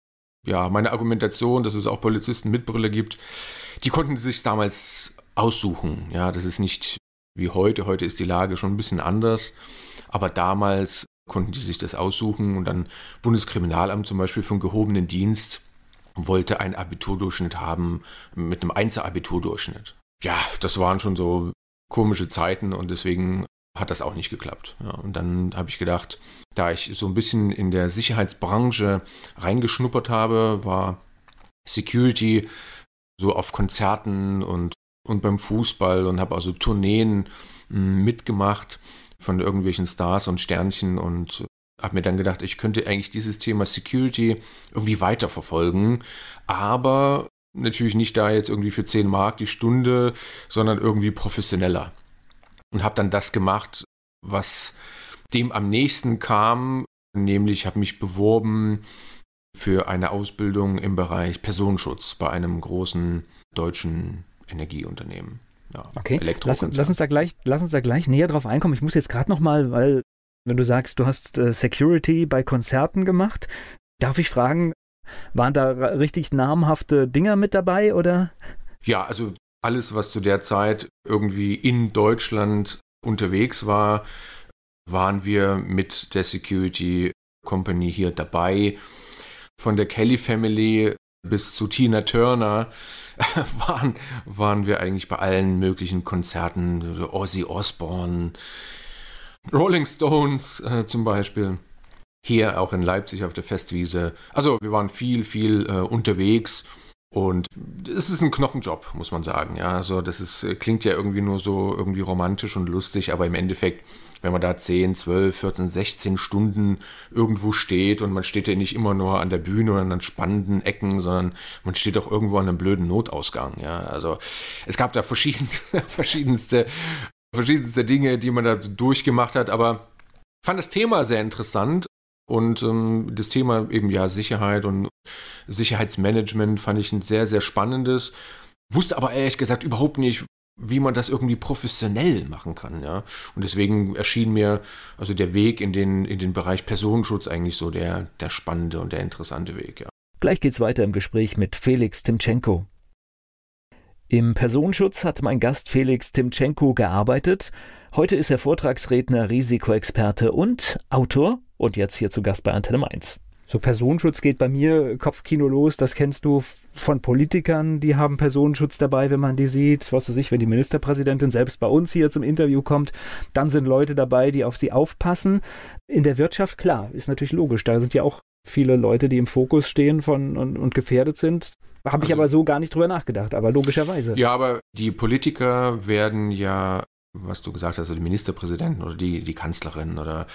ja, meine Argumentation, dass es auch Polizisten mit Brille gibt, die konnten sich damals aussuchen. Ja, das ist nicht wie heute. Heute ist die Lage schon ein bisschen anders. Aber damals konnten die sich das aussuchen und dann Bundeskriminalamt zum Beispiel für einen gehobenen Dienst wollte einen Abiturdurchschnitt haben mit einem Einzel-Abiturdurchschnitt. Ja, das waren schon so komische Zeiten und deswegen hat das auch nicht geklappt. Ja, und dann habe ich gedacht, da ich so ein bisschen in der Sicherheitsbranche reingeschnuppert habe, war Security so auf Konzerten und, und beim Fußball und habe also Tourneen hm, mitgemacht von irgendwelchen Stars und Sternchen und habe mir dann gedacht, ich könnte eigentlich dieses Thema Security irgendwie weiterverfolgen, aber natürlich nicht da jetzt irgendwie für 10 Mark die Stunde, sondern irgendwie professioneller und habe dann das gemacht, was dem am nächsten kam, nämlich habe mich beworben für eine Ausbildung im Bereich Personenschutz bei einem großen deutschen Energieunternehmen. Ja, okay, lass, lass, uns da gleich, lass uns da gleich näher drauf einkommen. Ich muss jetzt gerade noch mal, weil wenn du sagst, du hast äh, Security bei Konzerten gemacht, darf ich fragen, waren da richtig namhafte Dinger mit dabei oder? Ja, also alles, was zu der Zeit irgendwie in Deutschland unterwegs war, waren wir mit der Security Company hier dabei. Von der Kelly Family bis zu Tina Turner waren, waren wir eigentlich bei allen möglichen Konzerten, Ozzy Osbourne, Rolling Stones äh, zum Beispiel. Hier auch in Leipzig auf der Festwiese. Also wir waren viel, viel äh, unterwegs Und es ist ein Knochenjob, muss man sagen. Ja, also das ist, klingt ja irgendwie nur so irgendwie romantisch und lustig, aber im Endeffekt, wenn man da 10, 12, 14, 16 Stunden irgendwo steht und man steht ja nicht immer nur an der Bühne oder an spannenden Ecken, sondern man steht auch irgendwo an einem blöden Notausgang. Ja, also es gab da verschiedenste, verschiedenste, verschiedenste Dinge, die man da durchgemacht hat, aber fand das Thema sehr interessant und ähm, das Thema eben ja Sicherheit und Sicherheitsmanagement fand ich ein sehr, sehr spannendes. Wusste aber ehrlich gesagt überhaupt nicht, wie man das irgendwie professionell machen kann, ja. Und deswegen erschien mir also der Weg in den, in den Bereich Personenschutz eigentlich so der, der spannende und der interessante Weg, ja. Gleich geht's weiter im Gespräch mit Felix Timchenko. Im Personenschutz hat mein Gast Felix Timchenko gearbeitet. Heute ist er Vortragsredner, Risikoexperte und Autor und jetzt hier zu Gast bei Antenne Mainz. So Personenschutz geht bei mir Kopfkino los, das kennst du von Politikern, die haben Personenschutz dabei, wenn man die sieht, was weiß ich, wenn die Ministerpräsidentin selbst bei uns hier zum Interview kommt, dann sind Leute dabei, die auf sie aufpassen. In der Wirtschaft, klar, ist natürlich logisch, da sind ja auch viele Leute, die im Fokus stehen von, und, und gefährdet sind. Habe also, ich aber so gar nicht drüber nachgedacht, aber logischerweise. Ja, aber die Politiker werden ja, was du gesagt hast, also die Ministerpräsidenten oder die, die Kanzlerin oder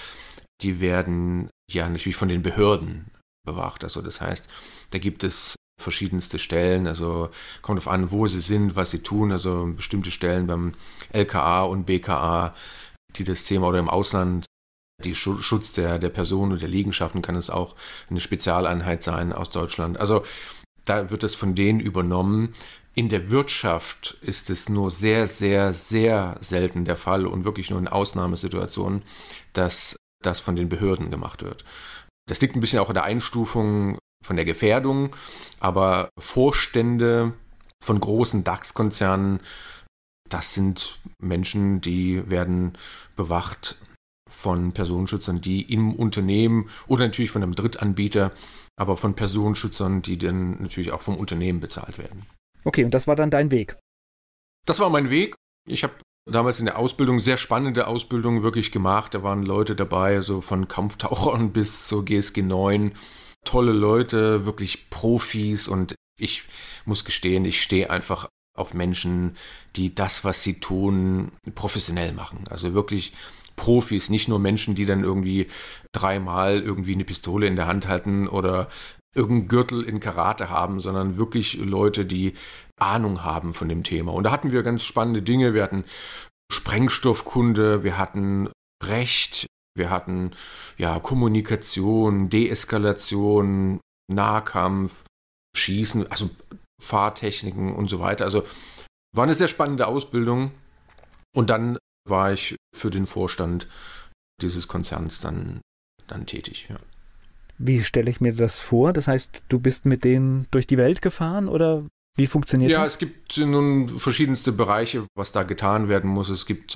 die werden ja natürlich von den Behörden bewacht. Also das heißt, da gibt es verschiedenste Stellen, also kommt auf an, wo sie sind, was sie tun, also bestimmte Stellen beim LKA und BKA, die das Thema oder im Ausland die Schutz der, der Person und der Liegenschaften kann es auch eine Spezialeinheit sein aus Deutschland. Also da wird es von denen übernommen. In der Wirtschaft ist es nur sehr, sehr, sehr selten der Fall und wirklich nur in Ausnahmesituationen, dass das von den Behörden gemacht wird. Das liegt ein bisschen auch in der Einstufung von der Gefährdung, aber Vorstände von großen DAX-Konzernen, das sind Menschen, die werden bewacht von Personenschützern, die im Unternehmen oder natürlich von einem Drittanbieter, aber von Personenschützern, die dann natürlich auch vom Unternehmen bezahlt werden. Okay, und das war dann dein Weg? Das war mein Weg. Ich habe damals in der Ausbildung, sehr spannende Ausbildung wirklich gemacht. Da waren Leute dabei, so von Kampftauchern bis zur GSG 9. Tolle Leute, wirklich Profis und ich muss gestehen, ich stehe einfach auf Menschen, die das, was sie tun, professionell machen. Also wirklich Profis, nicht nur Menschen, die dann irgendwie dreimal irgendwie eine Pistole in der Hand halten oder irgendeinen Gürtel in Karate haben, sondern wirklich Leute, die Ahnung haben von dem Thema. Und da hatten wir ganz spannende Dinge. Wir hatten Sprengstoffkunde, wir hatten Recht, wir hatten ja Kommunikation, Deeskalation, Nahkampf, Schießen, also Fahrtechniken und so weiter. Also war eine sehr spannende Ausbildung. Und dann war ich für den Vorstand dieses Konzerns dann, dann tätig. Ja. Wie stelle ich mir das vor? Das heißt, du bist mit denen durch die Welt gefahren oder wie funktioniert ja, das? Ja, es gibt nun verschiedenste Bereiche, was da getan werden muss. Es gibt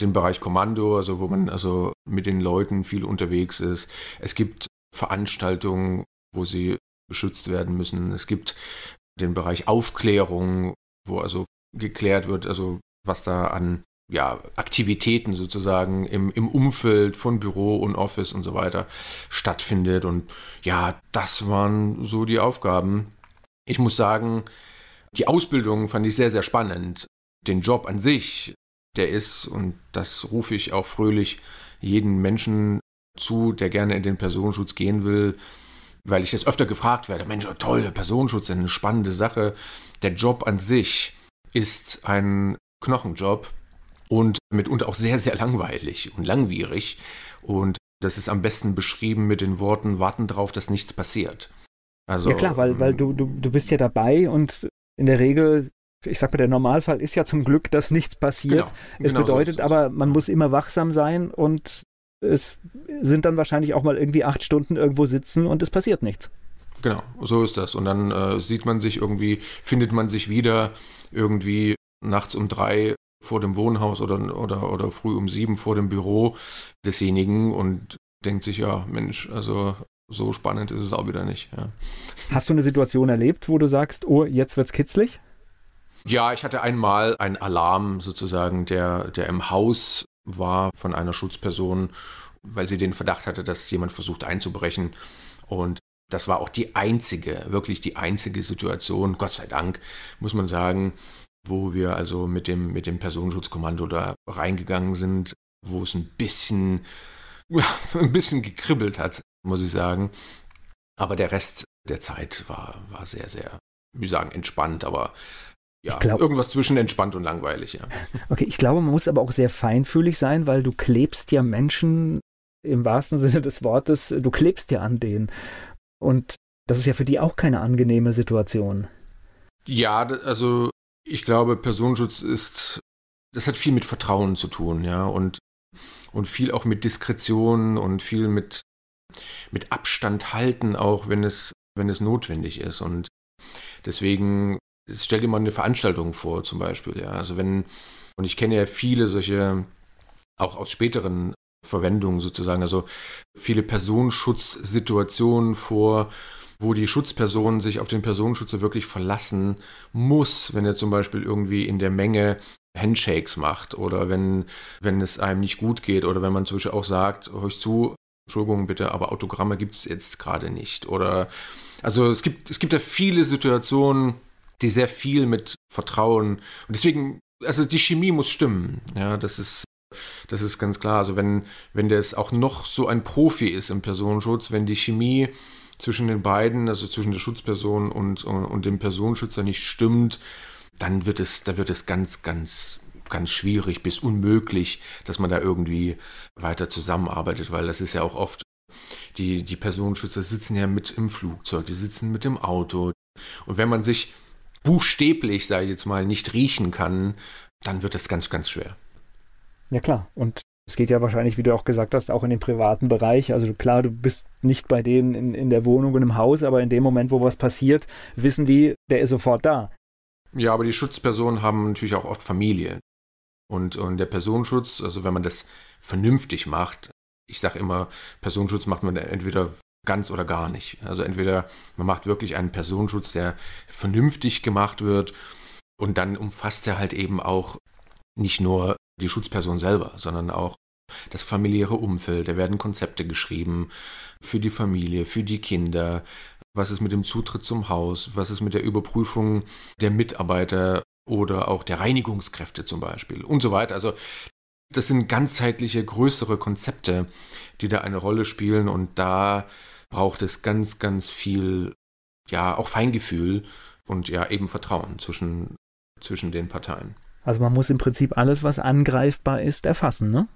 den Bereich Kommando, also wo man also mit den Leuten viel unterwegs ist. Es gibt Veranstaltungen, wo sie beschützt werden müssen. Es gibt den Bereich Aufklärung, wo also geklärt wird, also was da an ja, Aktivitäten sozusagen im, im Umfeld von Büro und Office und so weiter stattfindet. Und ja, das waren so die Aufgaben. Ich muss sagen, die Ausbildung fand ich sehr, sehr spannend. Den Job an sich, der ist, und das rufe ich auch fröhlich jeden Menschen zu, der gerne in den Personenschutz gehen will, weil ich das öfter gefragt werde, Mensch, toll, der Personenschutz ist eine spannende Sache. Der Job an sich ist ein Knochenjob und mitunter auch sehr, sehr langweilig und langwierig. Und das ist am besten beschrieben mit den Worten, warten drauf, dass nichts passiert. Also, ja klar, weil, weil du, du, du bist ja dabei und in der Regel, ich sag mal, der Normalfall ist ja zum Glück, dass nichts passiert. Genau, es genau bedeutet so aber, man muss immer wachsam sein und es sind dann wahrscheinlich auch mal irgendwie acht Stunden irgendwo sitzen und es passiert nichts. Genau, so ist das. Und dann äh, sieht man sich irgendwie, findet man sich wieder irgendwie nachts um drei vor dem Wohnhaus oder, oder, oder früh um sieben vor dem Büro desjenigen und denkt sich, ja, Mensch, also so spannend ist es auch wieder nicht. Ja. Hast du eine Situation erlebt, wo du sagst, oh, jetzt wird's kitzlig? Ja, ich hatte einmal einen Alarm sozusagen, der, der im Haus war von einer Schutzperson, weil sie den Verdacht hatte, dass jemand versucht einzubrechen. Und das war auch die einzige, wirklich die einzige Situation, Gott sei Dank, muss man sagen, wo wir also mit dem, mit dem Personenschutzkommando da reingegangen sind, wo es ein bisschen, ja, ein bisschen gekribbelt hat, muss ich sagen. Aber der Rest der Zeit war, war sehr, sehr, wie sagen, entspannt, aber ja, glaub, irgendwas zwischen entspannt und langweilig, ja. Okay, ich glaube, man muss aber auch sehr feinfühlig sein, weil du klebst ja Menschen im wahrsten Sinne des Wortes, du klebst ja an denen. Und das ist ja für die auch keine angenehme Situation. Ja, also ich glaube, Personenschutz ist, das hat viel mit Vertrauen zu tun, ja, und, und viel auch mit Diskretion und viel mit, mit Abstand halten, auch wenn es, wenn es notwendig ist. Und deswegen stell dir mal eine Veranstaltung vor, zum Beispiel, ja. Also wenn, und ich kenne ja viele solche, auch aus späteren Verwendungen sozusagen, also viele Personenschutzsituationen vor, wo die Schutzperson sich auf den Personenschützer wirklich verlassen muss, wenn er zum Beispiel irgendwie in der Menge Handshakes macht oder wenn, wenn es einem nicht gut geht oder wenn man zum Beispiel auch sagt, hör ich zu, Entschuldigung bitte, aber Autogramme gibt es jetzt gerade nicht. Oder also es gibt, es gibt ja viele Situationen, die sehr viel mit Vertrauen und deswegen, also die Chemie muss stimmen. Ja, das ist, das ist ganz klar. Also wenn, wenn das auch noch so ein Profi ist im Personenschutz, wenn die Chemie zwischen den beiden, also zwischen der Schutzperson und, und dem Personenschützer nicht stimmt, dann wird es, da wird es ganz, ganz, ganz schwierig bis unmöglich, dass man da irgendwie weiter zusammenarbeitet, weil das ist ja auch oft, die, die Personenschützer sitzen ja mit im Flugzeug, die sitzen mit im Auto. Und wenn man sich buchstäblich, sage ich jetzt mal, nicht riechen kann, dann wird es ganz, ganz schwer. Ja klar, und es geht ja wahrscheinlich, wie du auch gesagt hast, auch in den privaten Bereich. Also klar, du bist nicht bei denen in, in der Wohnung und im Haus, aber in dem Moment, wo was passiert, wissen die, der ist sofort da. Ja, aber die Schutzpersonen haben natürlich auch oft Familie. Und, und der Personenschutz, also wenn man das vernünftig macht, ich sage immer, Personenschutz macht man entweder ganz oder gar nicht. Also entweder man macht wirklich einen Personenschutz, der vernünftig gemacht wird und dann umfasst er halt eben auch nicht nur die Schutzperson selber, sondern auch das familiäre Umfeld. Da werden Konzepte geschrieben für die Familie, für die Kinder. Was ist mit dem Zutritt zum Haus? Was ist mit der Überprüfung der Mitarbeiter oder auch der Reinigungskräfte zum Beispiel und so weiter. Also das sind ganzheitliche, größere Konzepte, die da eine Rolle spielen und da braucht es ganz, ganz viel, ja, auch Feingefühl und ja, eben Vertrauen zwischen, zwischen den Parteien. Also man muss im Prinzip alles, was angreifbar ist, erfassen, ne?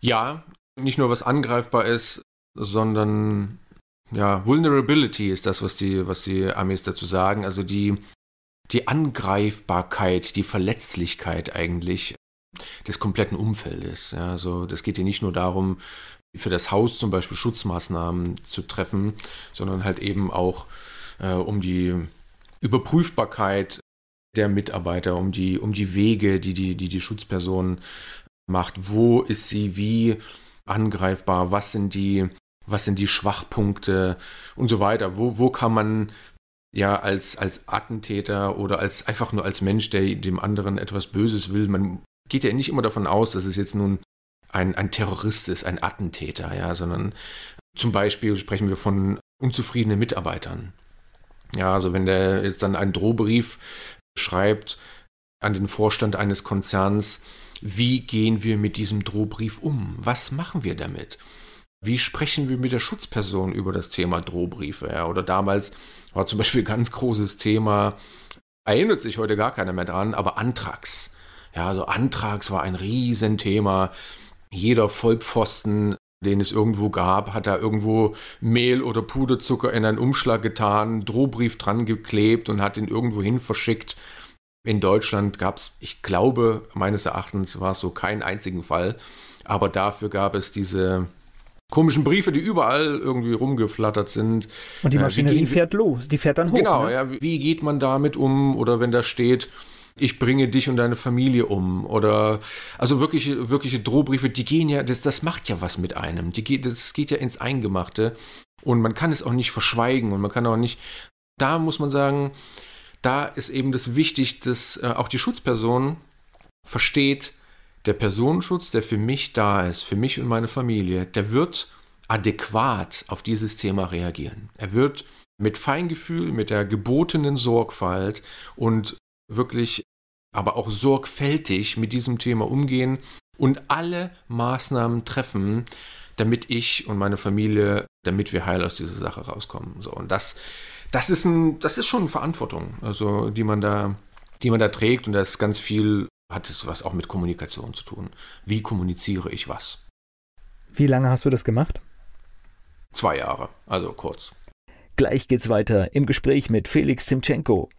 Ja, nicht nur was angreifbar ist, sondern ja, Vulnerability ist das, was die, was die Amis dazu sagen. Also die, die Angreifbarkeit, die Verletzlichkeit eigentlich des kompletten Umfeldes. Ja, also das geht hier nicht nur darum, für das Haus zum Beispiel Schutzmaßnahmen zu treffen, sondern halt eben auch äh, um die Überprüfbarkeit der Mitarbeiter, um die, um die Wege, die die, die die Schutzperson macht. Wo ist sie wie angreifbar? Was sind die, was sind die Schwachpunkte und so weiter? Wo, wo kann man ja als, als Attentäter oder als einfach nur als Mensch, der dem anderen etwas Böses will, man geht ja nicht immer davon aus, dass es jetzt nun ein, ein Terrorist ist, ein Attentäter, ja, sondern zum Beispiel sprechen wir von unzufriedenen Mitarbeitern. Ja, also wenn der jetzt dann einen Drohbrief schreibt an den Vorstand eines Konzerns, wie gehen wir mit diesem Drohbrief um? Was machen wir damit? Wie sprechen wir mit der Schutzperson über das Thema Drohbriefe? Ja, oder damals war zum Beispiel ein ganz großes Thema, erinnert sich heute gar keiner mehr dran, aber Antrax. Ja, also Antrax war ein Riesenthema. Jeder Vollpfosten, den es irgendwo gab, hat da irgendwo Mehl oder Puderzucker in einen Umschlag getan, Drohbrief dran geklebt und hat ihn irgendwo hin verschickt. In Deutschland gab es, ich glaube, meines Erachtens war es so keinen einzigen Fall, aber dafür gab es diese komischen Briefe, die überall irgendwie rumgeflattert sind. Und die äh, Maschinerie äh, fährt los, die fährt dann hoch. Genau, ne? ja, wie geht man damit um? Oder wenn da steht, ich bringe dich und deine Familie um. Oder also wirkliche, wirkliche Drohbriefe, die gehen ja, das, das macht ja was mit einem. Die geht, das geht ja ins Eingemachte. Und man kann es auch nicht verschweigen und man kann auch nicht. Da muss man sagen, da ist eben das wichtig, dass äh, auch die Schutzperson versteht, der Personenschutz, der für mich da ist, für mich und meine Familie, der wird adäquat auf dieses Thema reagieren. Er wird mit Feingefühl, mit der gebotenen Sorgfalt und wirklich aber auch sorgfältig mit diesem Thema umgehen und alle Maßnahmen treffen, damit ich und meine Familie, damit wir heil aus dieser Sache rauskommen. So, und das, das ist ein, das ist schon eine Verantwortung, also die man da, die man da trägt und da ist ganz viel, hat es was auch mit Kommunikation zu tun. Wie kommuniziere ich was? Wie lange hast du das gemacht? Zwei Jahre, also kurz. Gleich geht's weiter im Gespräch mit Felix Timchenko.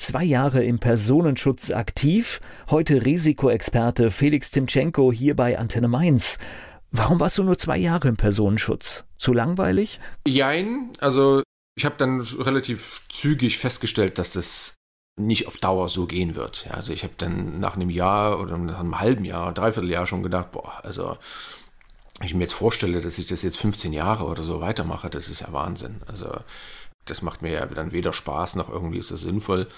Zwei Jahre im Personenschutz aktiv, heute Risikoexperte Felix Timchenko hier bei Antenne Mainz. Warum warst du nur zwei Jahre im Personenschutz? Zu langweilig? Jein, also ich habe dann relativ zügig festgestellt, dass das nicht auf Dauer so gehen wird. also ich habe dann nach einem Jahr oder nach einem halben Jahr, dreiviertel Jahr schon gedacht, boah, also ich mir jetzt vorstelle, dass ich das jetzt 15 Jahre oder so weitermache, das ist ja Wahnsinn. Also das macht mir ja dann weder Spaß noch irgendwie ist das sinnvoll.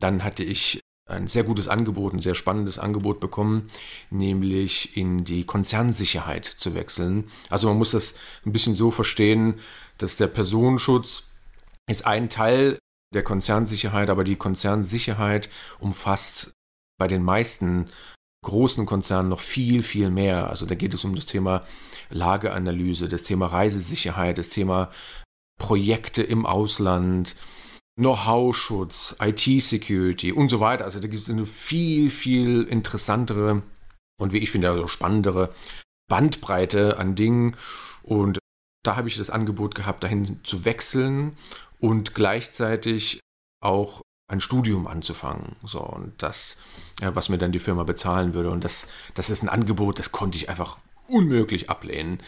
Dann hatte ich ein sehr gutes Angebot, ein sehr spannendes Angebot bekommen, nämlich in die Konzernsicherheit zu wechseln. Also man muss das ein bisschen so verstehen, dass der Personenschutz ist ein Teil der Konzernsicherheit, aber die Konzernsicherheit umfasst bei den meisten großen Konzernen noch viel, viel mehr. Also da geht es um das Thema Lageanalyse, das Thema Reisesicherheit, das Thema Projekte im Ausland, Know-how-Schutz, IT-Security und so weiter. Also da gibt es eine viel, viel interessantere und wie ich finde, also spannendere Bandbreite an Dingen. Und da habe ich das Angebot gehabt, dahin zu wechseln und gleichzeitig auch ein Studium anzufangen. So, und das, was mir dann die Firma bezahlen würde. Und das, das ist ein Angebot, das konnte ich einfach unmöglich ablehnen.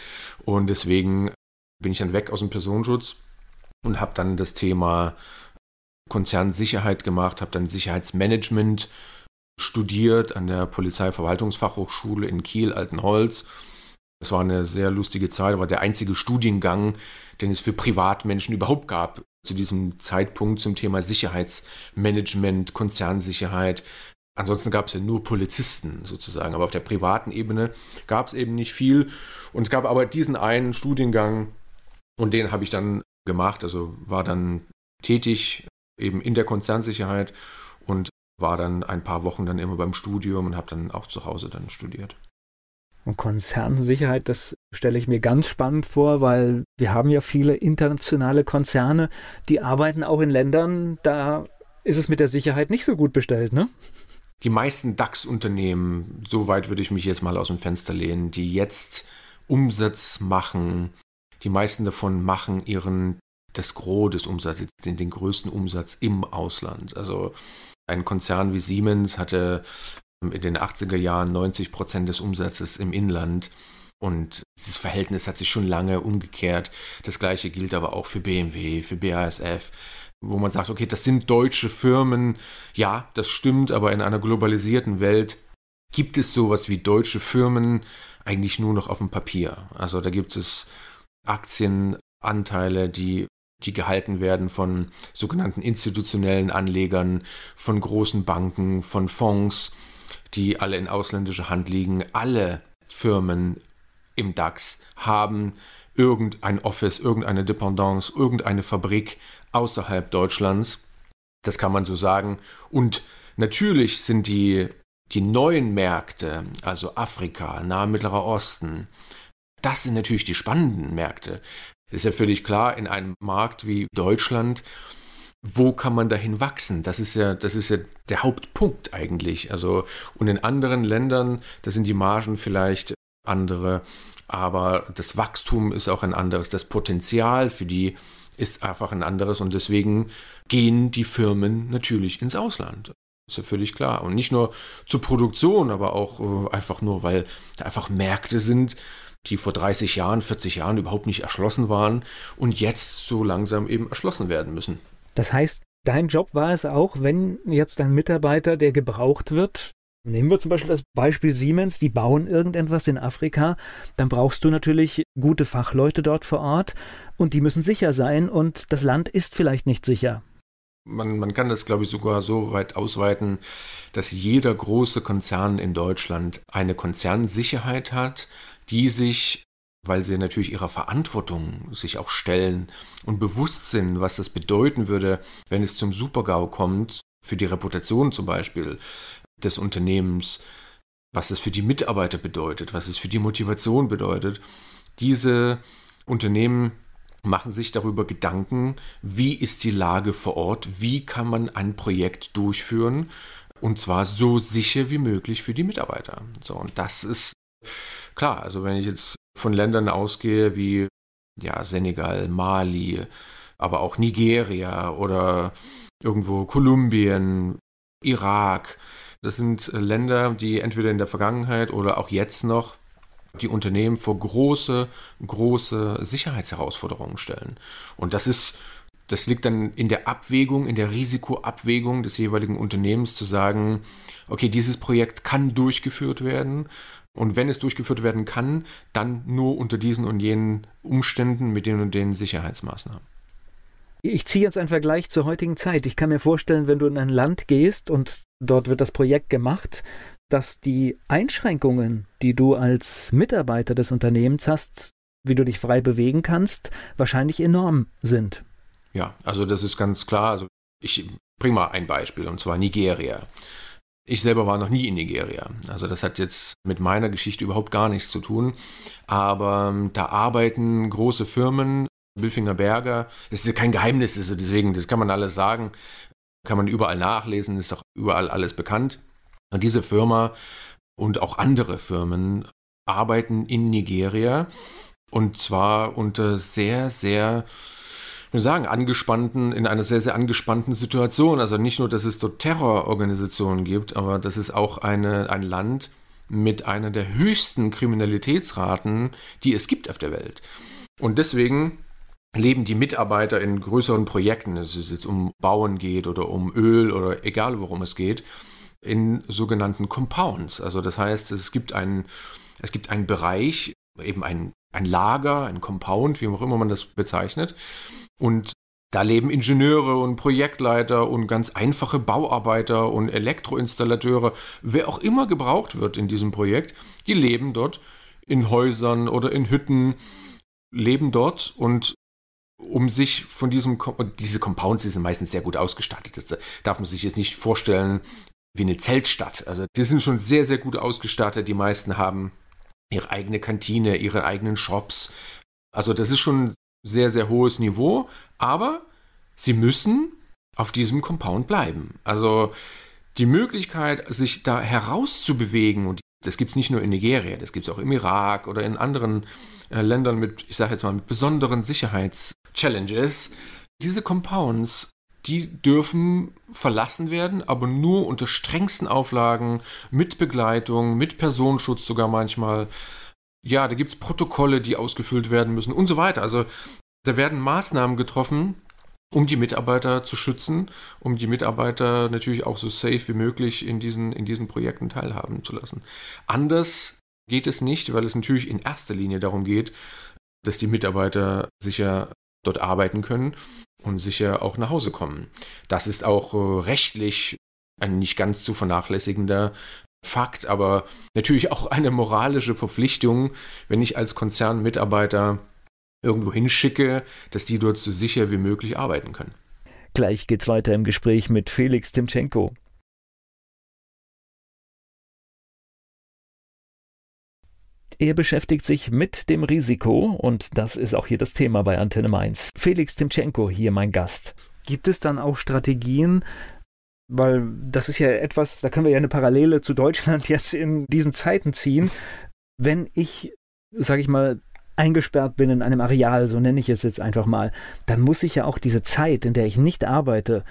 Und deswegen bin ich dann weg aus dem Personenschutz und habe dann das Thema Konzernsicherheit gemacht, habe dann Sicherheitsmanagement studiert an der Polizeiverwaltungsfachhochschule in Kiel Altenholz. Das war eine sehr lustige Zeit, war der einzige Studiengang, den es für Privatmenschen überhaupt gab zu diesem Zeitpunkt zum Thema Sicherheitsmanagement, Konzernsicherheit. Ansonsten gab es ja nur Polizisten sozusagen, aber auf der privaten Ebene gab es eben nicht viel. Und es gab aber diesen einen Studiengang und den habe ich dann gemacht, also war dann tätig eben in der Konzernsicherheit und war dann ein paar Wochen dann immer beim Studium und habe dann auch zu Hause dann studiert. Und Konzernsicherheit, das stelle ich mir ganz spannend vor, weil wir haben ja viele internationale Konzerne, die arbeiten auch in Ländern, da ist es mit der Sicherheit nicht so gut bestellt, ne? Die meisten DAX-Unternehmen, so weit würde ich mich jetzt mal aus dem Fenster lehnen, die jetzt Umsatz machen, die meisten davon machen ihren das Gros des Umsatzes, den, den größten Umsatz im Ausland. Also ein Konzern wie Siemens hatte in den 80er Jahren 90 Prozent des Umsatzes im Inland. Und dieses Verhältnis hat sich schon lange umgekehrt. Das gleiche gilt aber auch für BMW, für BASF, wo man sagt, okay, das sind deutsche Firmen. Ja, das stimmt, aber in einer globalisierten Welt gibt es sowas wie deutsche Firmen eigentlich nur noch auf dem Papier. Also da gibt es Aktienanteile, die die gehalten werden von sogenannten institutionellen Anlegern, von großen Banken, von Fonds, die alle in ausländischer Hand liegen. Alle Firmen im DAX haben irgendein Office, irgendeine Dependance, irgendeine Fabrik außerhalb Deutschlands. Das kann man so sagen. Und natürlich sind die, die neuen Märkte, also Afrika, Nahe Mittlerer Osten, das sind natürlich die spannenden Märkte. Ist ja völlig klar, in einem Markt wie Deutschland, wo kann man dahin wachsen? Das ist ja, das ist ja der Hauptpunkt eigentlich. Also, und in anderen Ländern, da sind die Margen vielleicht andere, aber das Wachstum ist auch ein anderes. Das Potenzial für die ist einfach ein anderes und deswegen gehen die Firmen natürlich ins Ausland. Ist ja völlig klar. Und nicht nur zur Produktion, aber auch äh, einfach nur, weil da einfach Märkte sind, die vor 30 Jahren, 40 Jahren überhaupt nicht erschlossen waren und jetzt so langsam eben erschlossen werden müssen. Das heißt, dein Job war es auch, wenn jetzt ein Mitarbeiter, der gebraucht wird, Nehmen wir zum Beispiel das Beispiel Siemens, die bauen irgendetwas in Afrika, dann brauchst du natürlich gute Fachleute dort vor Ort und die müssen sicher sein und das Land ist vielleicht nicht sicher. Man, man kann das, glaube ich, sogar so weit ausweiten, dass jeder große Konzern in Deutschland eine Konzernsicherheit hat, die sich, weil sie natürlich ihrer Verantwortung sich auch stellen und bewusst sind, was das bedeuten würde, wenn es zum Supergau kommt, für die Reputation zum Beispiel des Unternehmens, was es für die Mitarbeiter bedeutet, was es für die Motivation bedeutet. Diese Unternehmen machen sich darüber Gedanken, wie ist die Lage vor Ort, wie kann man ein Projekt durchführen und zwar so sicher wie möglich für die Mitarbeiter. So, und das ist klar, also wenn ich jetzt von Ländern ausgehe wie ja, Senegal, Mali, aber auch Nigeria oder irgendwo Kolumbien, Irak, das sind Länder, die entweder in der Vergangenheit oder auch jetzt noch die Unternehmen vor große, große Sicherheitsherausforderungen stellen. Und das ist, das liegt dann in der Abwägung, in der Risikoabwägung des jeweiligen Unternehmens zu sagen, okay, dieses Projekt kann durchgeführt werden. Und wenn es durchgeführt werden kann, dann nur unter diesen und jenen Umständen mit den und den Sicherheitsmaßnahmen. Ich ziehe jetzt einen Vergleich zur heutigen Zeit. Ich kann mir vorstellen, wenn du in ein Land gehst und dort wird das Projekt gemacht, dass die Einschränkungen, die du als Mitarbeiter des Unternehmens hast, wie du dich frei bewegen kannst, wahrscheinlich enorm sind. Ja, also das ist ganz klar. Also ich bringe mal ein Beispiel, und zwar Nigeria. Ich selber war noch nie in Nigeria. Also das hat jetzt mit meiner Geschichte überhaupt gar nichts zu tun. Aber ähm, da arbeiten große Firmen, Bilfinger Berger. Das ist kein Geheimnis, also deswegen, das kann man alles sagen. Kann man überall nachlesen, ist auch überall alles bekannt. Und diese Firma und auch andere Firmen arbeiten in Nigeria und zwar unter sehr, sehr, ich würde sagen, angespannten, in einer sehr, sehr angespannten Situation. Also nicht nur, dass es dort Terrororganisationen gibt, aber das ist auch eine, ein Land mit einer der höchsten Kriminalitätsraten, die es gibt auf der Welt. Und deswegen leben die Mitarbeiter in größeren Projekten, es jetzt um Bauen geht oder um Öl oder egal worum es geht, in sogenannten Compounds. Also das heißt, es gibt einen, es gibt einen Bereich, eben ein, ein Lager, ein Compound, wie auch immer man das bezeichnet. Und da leben Ingenieure und Projektleiter und ganz einfache Bauarbeiter und Elektroinstallateure, wer auch immer gebraucht wird in diesem Projekt, die leben dort in Häusern oder in Hütten, leben dort und um sich von diesem, diese Compounds die sind meistens sehr gut ausgestattet. Das darf man sich jetzt nicht vorstellen, wie eine Zeltstadt. Also die sind schon sehr, sehr gut ausgestattet. Die meisten haben ihre eigene Kantine, ihre eigenen Shops. Also das ist schon sehr, sehr hohes Niveau, aber sie müssen auf diesem Compound bleiben. Also die Möglichkeit, sich da herauszubewegen, und das gibt es nicht nur in Nigeria, das gibt es auch im Irak oder in anderen äh, Ländern mit, ich sage jetzt mal, mit besonderen Sicherheitschallenges. Diese Compounds die dürfen verlassen werden, aber nur unter strengsten Auflagen, mit Begleitung, mit Personenschutz sogar manchmal. Ja, da gibt es Protokolle, die ausgefüllt werden müssen und so weiter. Also da werden Maßnahmen getroffen, um die Mitarbeiter zu schützen, um die Mitarbeiter natürlich auch so safe wie möglich in diesen, in diesen Projekten teilhaben zu lassen. Anders geht es nicht, weil es natürlich in erster Linie darum geht, dass die Mitarbeiter sicher dort arbeiten können und sicher auch nach Hause kommen. Das ist auch äh, rechtlich ein nicht ganz zu vernachlässigender Fakt, aber natürlich auch eine moralische Verpflichtung, wenn ich als Konzernmitarbeiter irgendwo hinschicke, dass die dort so sicher wie möglich arbeiten können. Gleich geht's weiter im Gespräch mit Felix Timchenko. Er beschäftigt sich mit dem Risiko und das ist auch hier das Thema bei Antenne Mainz. Felix Timchenko hier mein Gast. Gibt es dann auch Strategien, weil das ist ja etwas, da können wir ja eine Parallele zu Deutschland jetzt in diesen Zeiten ziehen. Wenn ich, sage ich mal, eingesperrt bin in einem Areal, so nenne ich es jetzt einfach mal, dann muss ich ja auch diese Zeit, in der ich nicht arbeite,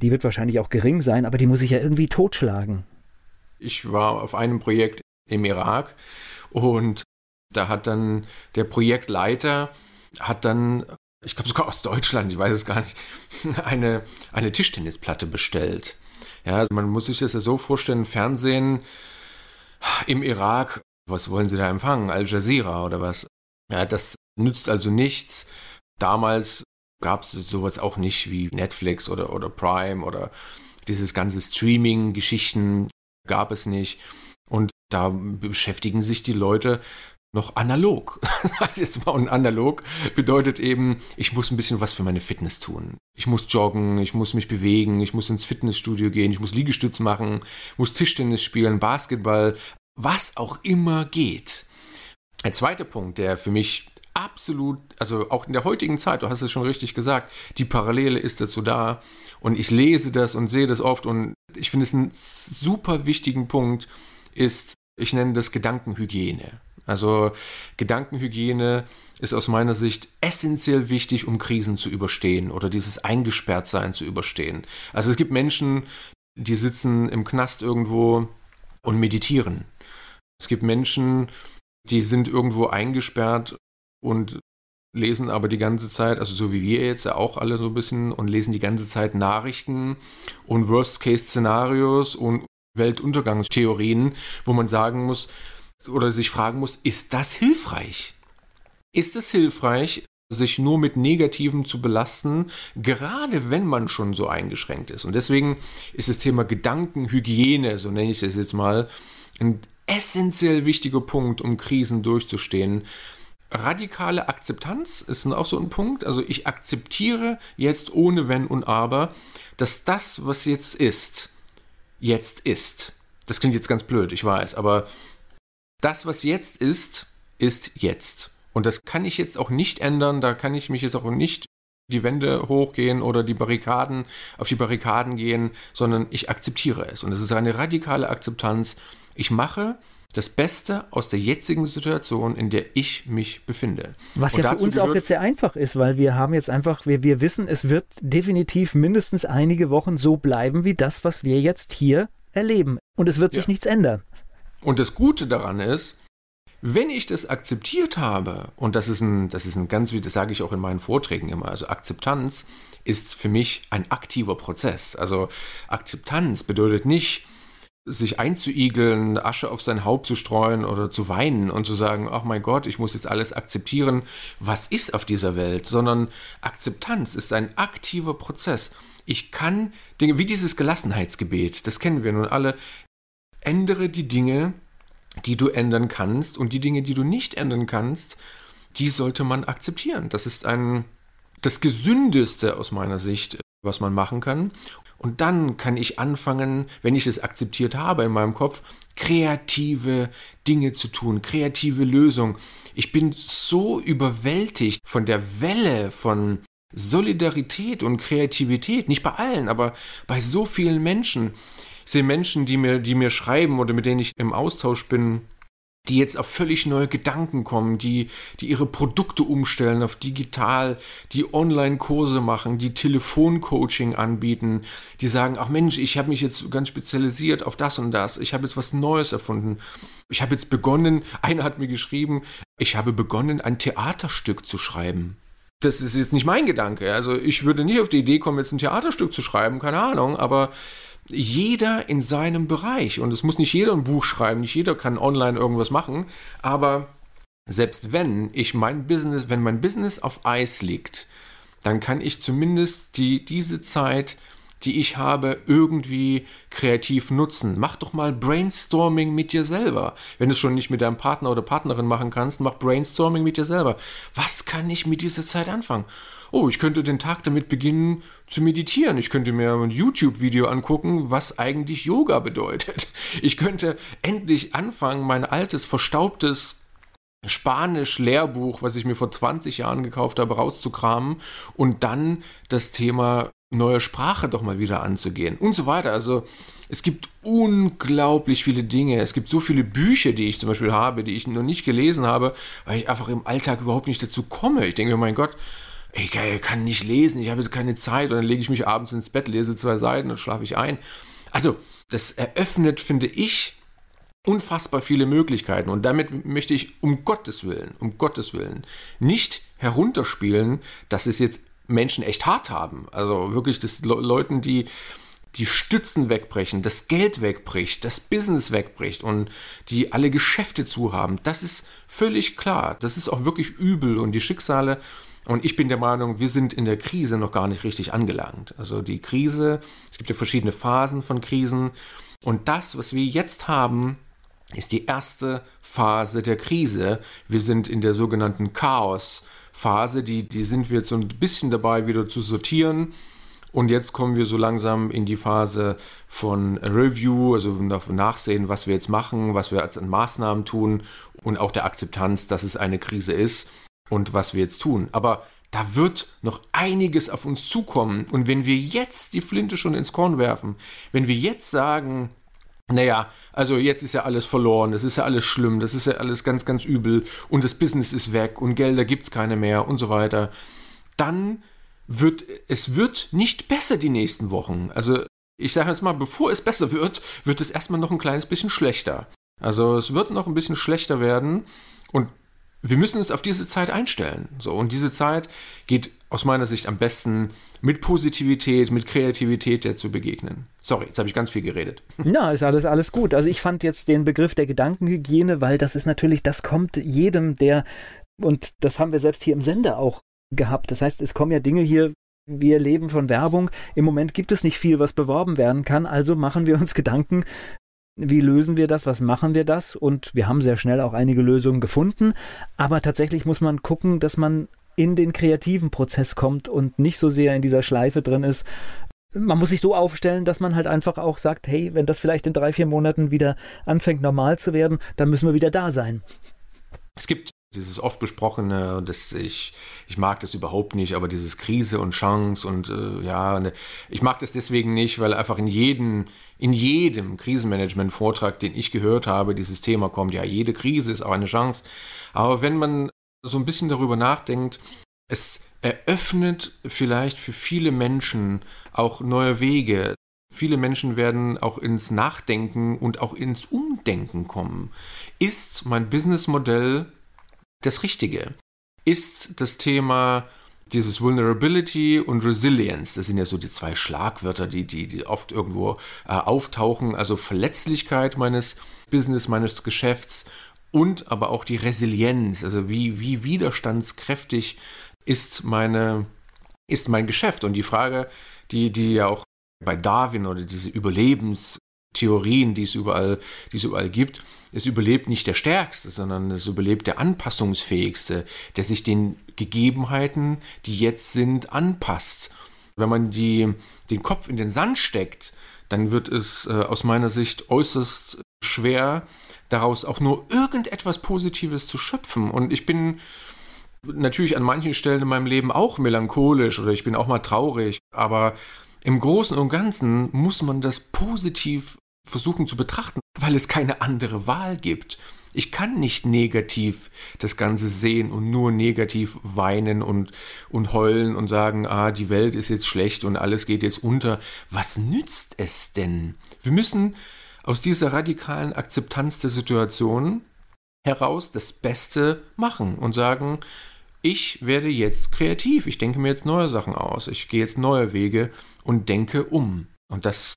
die wird wahrscheinlich auch gering sein, aber die muss ich ja irgendwie totschlagen. Ich war auf einem Projekt im Irak und da hat dann der Projektleiter hat dann, ich glaube sogar aus Deutschland, ich weiß es gar nicht, eine, eine Tischtennisplatte bestellt. Ja, also man muss sich das ja so vorstellen, Fernsehen im Irak, was wollen sie da empfangen? Al Jazeera oder was? Ja, das nützt also nichts. Damals gab es sowas auch nicht wie Netflix oder, oder Prime oder dieses ganze Streaming-Geschichten gab es nicht. Und da beschäftigen sich die Leute noch analog. Jetzt mal und analog bedeutet eben, ich muss ein bisschen was für meine Fitness tun. Ich muss joggen, ich muss mich bewegen, ich muss ins Fitnessstudio gehen, ich muss Liegestütz machen, muss Tischtennis spielen, Basketball, was auch immer geht. Ein zweiter Punkt, der für mich absolut, also auch in der heutigen Zeit, du hast es schon richtig gesagt, die Parallele ist dazu da und ich lese das und sehe das oft und ich finde es einen super wichtigen Punkt ist, ich nenne das Gedankenhygiene. Also Gedankenhygiene ist aus meiner Sicht essentiell wichtig, um Krisen zu überstehen oder dieses Eingesperrtsein zu überstehen. Also es gibt Menschen, die sitzen im Knast irgendwo und meditieren. Es gibt Menschen, die sind irgendwo eingesperrt und lesen aber die ganze Zeit, also so wie wir jetzt ja auch alle so ein bisschen und lesen die ganze Zeit Nachrichten und Worst-Case-Szenarios und Weltuntergangstheorien, wo man sagen muss oder sich fragen muss, ist das hilfreich? Ist es hilfreich, sich nur mit Negativem zu belasten, gerade wenn man schon so eingeschränkt ist? Und deswegen ist das Thema Gedankenhygiene, so nenne ich das jetzt mal, ein essentiell wichtiger Punkt, um Krisen durchzustehen. Radikale Akzeptanz ist auch so ein Punkt. Also ich akzeptiere jetzt ohne Wenn und Aber, dass das, was jetzt ist, jetzt ist. Das klingt jetzt ganz blöd, ich weiß, aber das, was jetzt ist, ist jetzt. Und das kann ich jetzt auch nicht ändern, da kann ich mich jetzt auch nicht die Wände hochgehen oder die Barrikaden auf die Barrikaden gehen, sondern ich akzeptiere es. Und es ist eine radikale Akzeptanz. Ich mache das Beste aus der jetzigen Situation, in der ich mich befinde. Was und ja für uns auch jetzt sehr einfach ist, weil wir haben jetzt einfach, wir, wir wissen, es wird definitiv mindestens einige Wochen so bleiben wie das, was wir jetzt hier erleben. Und es wird sich ja. nichts ändern. Und das Gute daran ist, wenn ich das akzeptiert habe, und das ist ein, das ist ein ganz, wie das sage ich auch in meinen Vorträgen immer, also Akzeptanz ist für mich ein aktiver Prozess. Also Akzeptanz bedeutet nicht, sich einzuigeln, Asche auf sein Haupt zu streuen oder zu weinen und zu sagen, ach mein Gott, ich muss jetzt alles akzeptieren, was ist auf dieser Welt, sondern Akzeptanz ist ein aktiver Prozess. Ich kann Dinge, wie dieses Gelassenheitsgebet, das kennen wir nun alle, ändere die Dinge, die du ändern kannst und die Dinge, die du nicht ändern kannst, die sollte man akzeptieren. Das ist ein, das Gesündeste aus meiner Sicht, was man machen kann. Und dann kann ich anfangen, wenn ich es akzeptiert habe in meinem Kopf, kreative Dinge zu tun, kreative Lösungen. Ich bin so überwältigt von der Welle von Solidarität und Kreativität, nicht bei allen, aber bei so vielen Menschen. Sehe Menschen, die mir, die mir schreiben oder mit denen ich im Austausch bin, die jetzt auf völlig neue Gedanken kommen, die, die ihre Produkte umstellen auf digital, die Online-Kurse machen, die Telefoncoaching anbieten, die sagen, ach Mensch, ich habe mich jetzt ganz spezialisiert auf das und das, ich habe jetzt was Neues erfunden. Ich habe jetzt begonnen, einer hat mir geschrieben, ich habe begonnen, ein Theaterstück zu schreiben. Das ist jetzt nicht mein Gedanke. Also ich würde nicht auf die Idee kommen, jetzt ein Theaterstück zu schreiben, keine Ahnung, aber jeder in seinem Bereich. Und es muss nicht jeder ein Buch schreiben, nicht jeder kann online irgendwas machen, aber selbst wenn ich mein Business, wenn mein Business auf Eis liegt, dann kann ich zumindest die, diese Zeit, die ich habe, irgendwie kreativ nutzen. Mach doch mal Brainstorming mit dir selber. Wenn du es schon nicht mit deinem Partner oder Partnerin machen kannst, mach Brainstorming mit dir selber. Was kann ich mit dieser Zeit anfangen? Oh, ich könnte den Tag damit beginnen zu meditieren. Ich könnte mir ein YouTube-Video angucken, was eigentlich Yoga bedeutet. Ich könnte endlich anfangen, mein altes, verstaubtes Spanisch-Lehrbuch, was ich mir vor 20 Jahren gekauft habe, rauszukramen und dann das Thema neue Sprache doch mal wieder anzugehen und so weiter. Also es gibt unglaublich viele Dinge. Es gibt so viele Bücher, die ich zum Beispiel habe, die ich noch nicht gelesen habe, weil ich einfach im Alltag überhaupt nicht dazu komme. Ich denke, mein Gott, ich kann nicht lesen, ich habe jetzt keine Zeit und dann lege ich mich abends ins Bett, lese zwei Seiten und schlafe ich ein. Also, das eröffnet, finde ich, unfassbar viele Möglichkeiten und damit möchte ich um Gottes Willen, um Gottes Willen nicht herunterspielen, dass es jetzt Menschen echt hart haben. Also wirklich, dass Le Leuten, die die Stützen wegbrechen, das Geld wegbricht, das Business wegbricht und die alle Geschäfte zu haben, das ist völlig klar. Das ist auch wirklich übel und die Schicksale und ich bin der Meinung, wir sind in der Krise noch gar nicht richtig angelangt. Also die Krise, es gibt ja verschiedene Phasen von Krisen. Und das, was wir jetzt haben, ist die erste Phase der Krise. Wir sind in der sogenannten Chaos-Phase, die, die sind wir jetzt so ein bisschen dabei, wieder zu sortieren. Und jetzt kommen wir so langsam in die Phase von Review, also nachsehen, was wir jetzt machen, was wir als Maßnahmen tun und auch der Akzeptanz, dass es eine Krise ist und was wir jetzt tun. Aber da wird noch einiges auf uns zukommen. Und wenn wir jetzt die Flinte schon ins Korn werfen, wenn wir jetzt sagen, naja, also jetzt ist ja alles verloren, es ist ja alles schlimm, das ist ja alles ganz, ganz übel und das Business ist weg und Gelder gibt es keine mehr und so weiter, dann wird es wird nicht besser die nächsten Wochen. Also ich sage jetzt mal, bevor es besser wird, wird es erstmal noch ein kleines bisschen schlechter. Also es wird noch ein bisschen schlechter werden wir müssen uns auf diese Zeit einstellen. So, und diese Zeit geht aus meiner Sicht am besten mit Positivität, mit Kreativität der zu begegnen. Sorry, jetzt habe ich ganz viel geredet. Ja, ist alles, alles gut. Also ich fand jetzt den Begriff der Gedankenhygiene, weil das ist natürlich, das kommt jedem, der, und das haben wir selbst hier im Sender auch gehabt. Das heißt, es kommen ja Dinge hier, wir leben von Werbung. Im Moment gibt es nicht viel, was beworben werden kann. Also machen wir uns Gedanken, wie lösen wir das, was machen wir das? Und wir haben sehr schnell auch einige Lösungen gefunden. Aber tatsächlich muss man gucken, dass man in den kreativen Prozess kommt und nicht so sehr in dieser Schleife drin ist. Man muss sich so aufstellen, dass man halt einfach auch sagt, hey, wenn das vielleicht in drei, vier Monaten wieder anfängt normal zu werden, dann müssen wir wieder da sein. Es gibt dieses oft besprochene, das ich, ich mag das überhaupt nicht, aber dieses Krise und Chance und äh, ja, ne, ich mag das deswegen nicht, weil einfach in jedem, in jedem Krisenmanagement-Vortrag, den ich gehört habe, dieses Thema kommt, ja, jede Krise ist auch eine Chance. Aber wenn man so ein bisschen darüber nachdenkt, es eröffnet vielleicht für viele Menschen auch neue Wege. Viele Menschen werden auch ins Nachdenken und auch ins Umdenken kommen. Ist mein Businessmodell das Richtige? Ist das Thema dieses Vulnerability und Resilience, das sind ja so die zwei Schlagwörter, die, die, die oft irgendwo äh, auftauchen, also Verletzlichkeit meines Business, meines Geschäfts und aber auch die Resilienz, also wie, wie widerstandskräftig ist meine, ist mein Geschäft. Und die Frage, die, die ja auch bei Darwin oder diese Überlebenstheorien, die es überall, die es überall gibt, es überlebt nicht der Stärkste, sondern es überlebt der Anpassungsfähigste, der sich den Gegebenheiten, die jetzt sind, anpasst. Wenn man die, den Kopf in den Sand steckt, dann wird es äh, aus meiner Sicht äußerst schwer, daraus auch nur irgendetwas Positives zu schöpfen. Und ich bin natürlich an manchen Stellen in meinem Leben auch melancholisch oder ich bin auch mal traurig, aber im Großen und Ganzen muss man das positiv versuchen zu betrachten, weil es keine andere Wahl gibt. Ich kann nicht negativ das Ganze sehen und nur negativ weinen und, und heulen und sagen, ah, die Welt ist jetzt schlecht und alles geht jetzt unter. Was nützt es denn? Wir müssen aus dieser radikalen Akzeptanz der Situation heraus das Beste machen und sagen, ich werde jetzt kreativ, ich denke mir jetzt neue Sachen aus, ich gehe jetzt neue Wege und denke um. Und das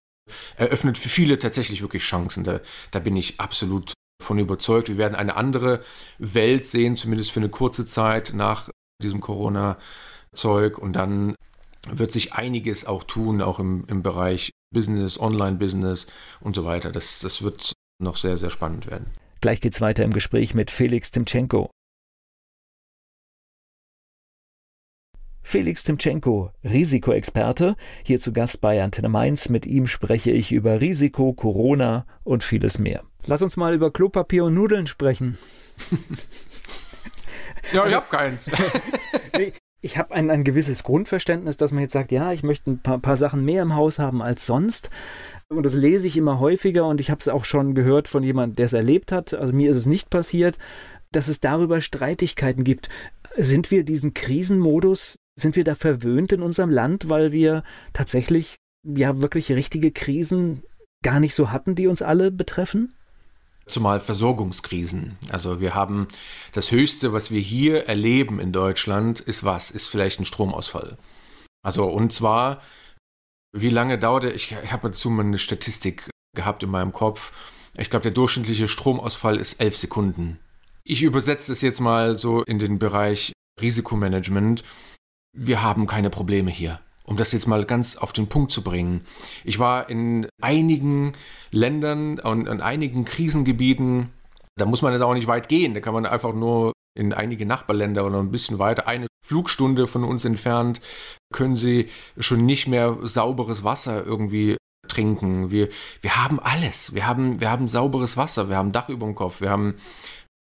eröffnet für viele tatsächlich wirklich Chancen. Da, da bin ich absolut von überzeugt. Wir werden eine andere Welt sehen, zumindest für eine kurze Zeit nach diesem Corona-Zeug. Und dann wird sich einiges auch tun, auch im, im Bereich Business, Online-Business und so weiter. Das, das wird noch sehr, sehr spannend werden. Gleich geht's weiter im Gespräch mit Felix Timchenko. Felix Timchenko, Risikoexperte, hier zu Gast bei Antenne Mainz. Mit ihm spreche ich über Risiko, Corona und vieles mehr. Lass uns mal über Klopapier und Nudeln sprechen. ja, ich habe keins. ich habe ein, ein gewisses Grundverständnis, dass man jetzt sagt, ja, ich möchte ein paar, paar Sachen mehr im Haus haben als sonst. Und das lese ich immer häufiger und ich habe es auch schon gehört von jemandem, der es erlebt hat. Also mir ist es nicht passiert, dass es darüber Streitigkeiten gibt. Sind wir diesen Krisenmodus sind wir da verwöhnt in unserem Land, weil wir tatsächlich ja wirklich richtige Krisen gar nicht so hatten, die uns alle betreffen? Zumal Versorgungskrisen. Also wir haben das Höchste, was wir hier erleben in Deutschland, ist was? Ist vielleicht ein Stromausfall. Also und zwar, wie lange dauerte, ich, ich habe dazu mal eine Statistik gehabt in meinem Kopf. Ich glaube, der durchschnittliche Stromausfall ist elf Sekunden. Ich übersetze das jetzt mal so in den Bereich Risikomanagement wir haben keine Probleme hier. um das jetzt mal ganz auf den Punkt zu bringen. Ich war in einigen Ländern und in einigen Krisengebieten, da muss man jetzt auch nicht weit gehen, da kann man einfach nur in einige Nachbarländer oder ein bisschen weiter, eine Flugstunde von uns entfernt, können sie schon nicht mehr sauberes Wasser irgendwie trinken. Wir, wir haben alles. Wir haben, wir haben sauberes Wasser, wir haben Dach über dem Kopf, wir haben,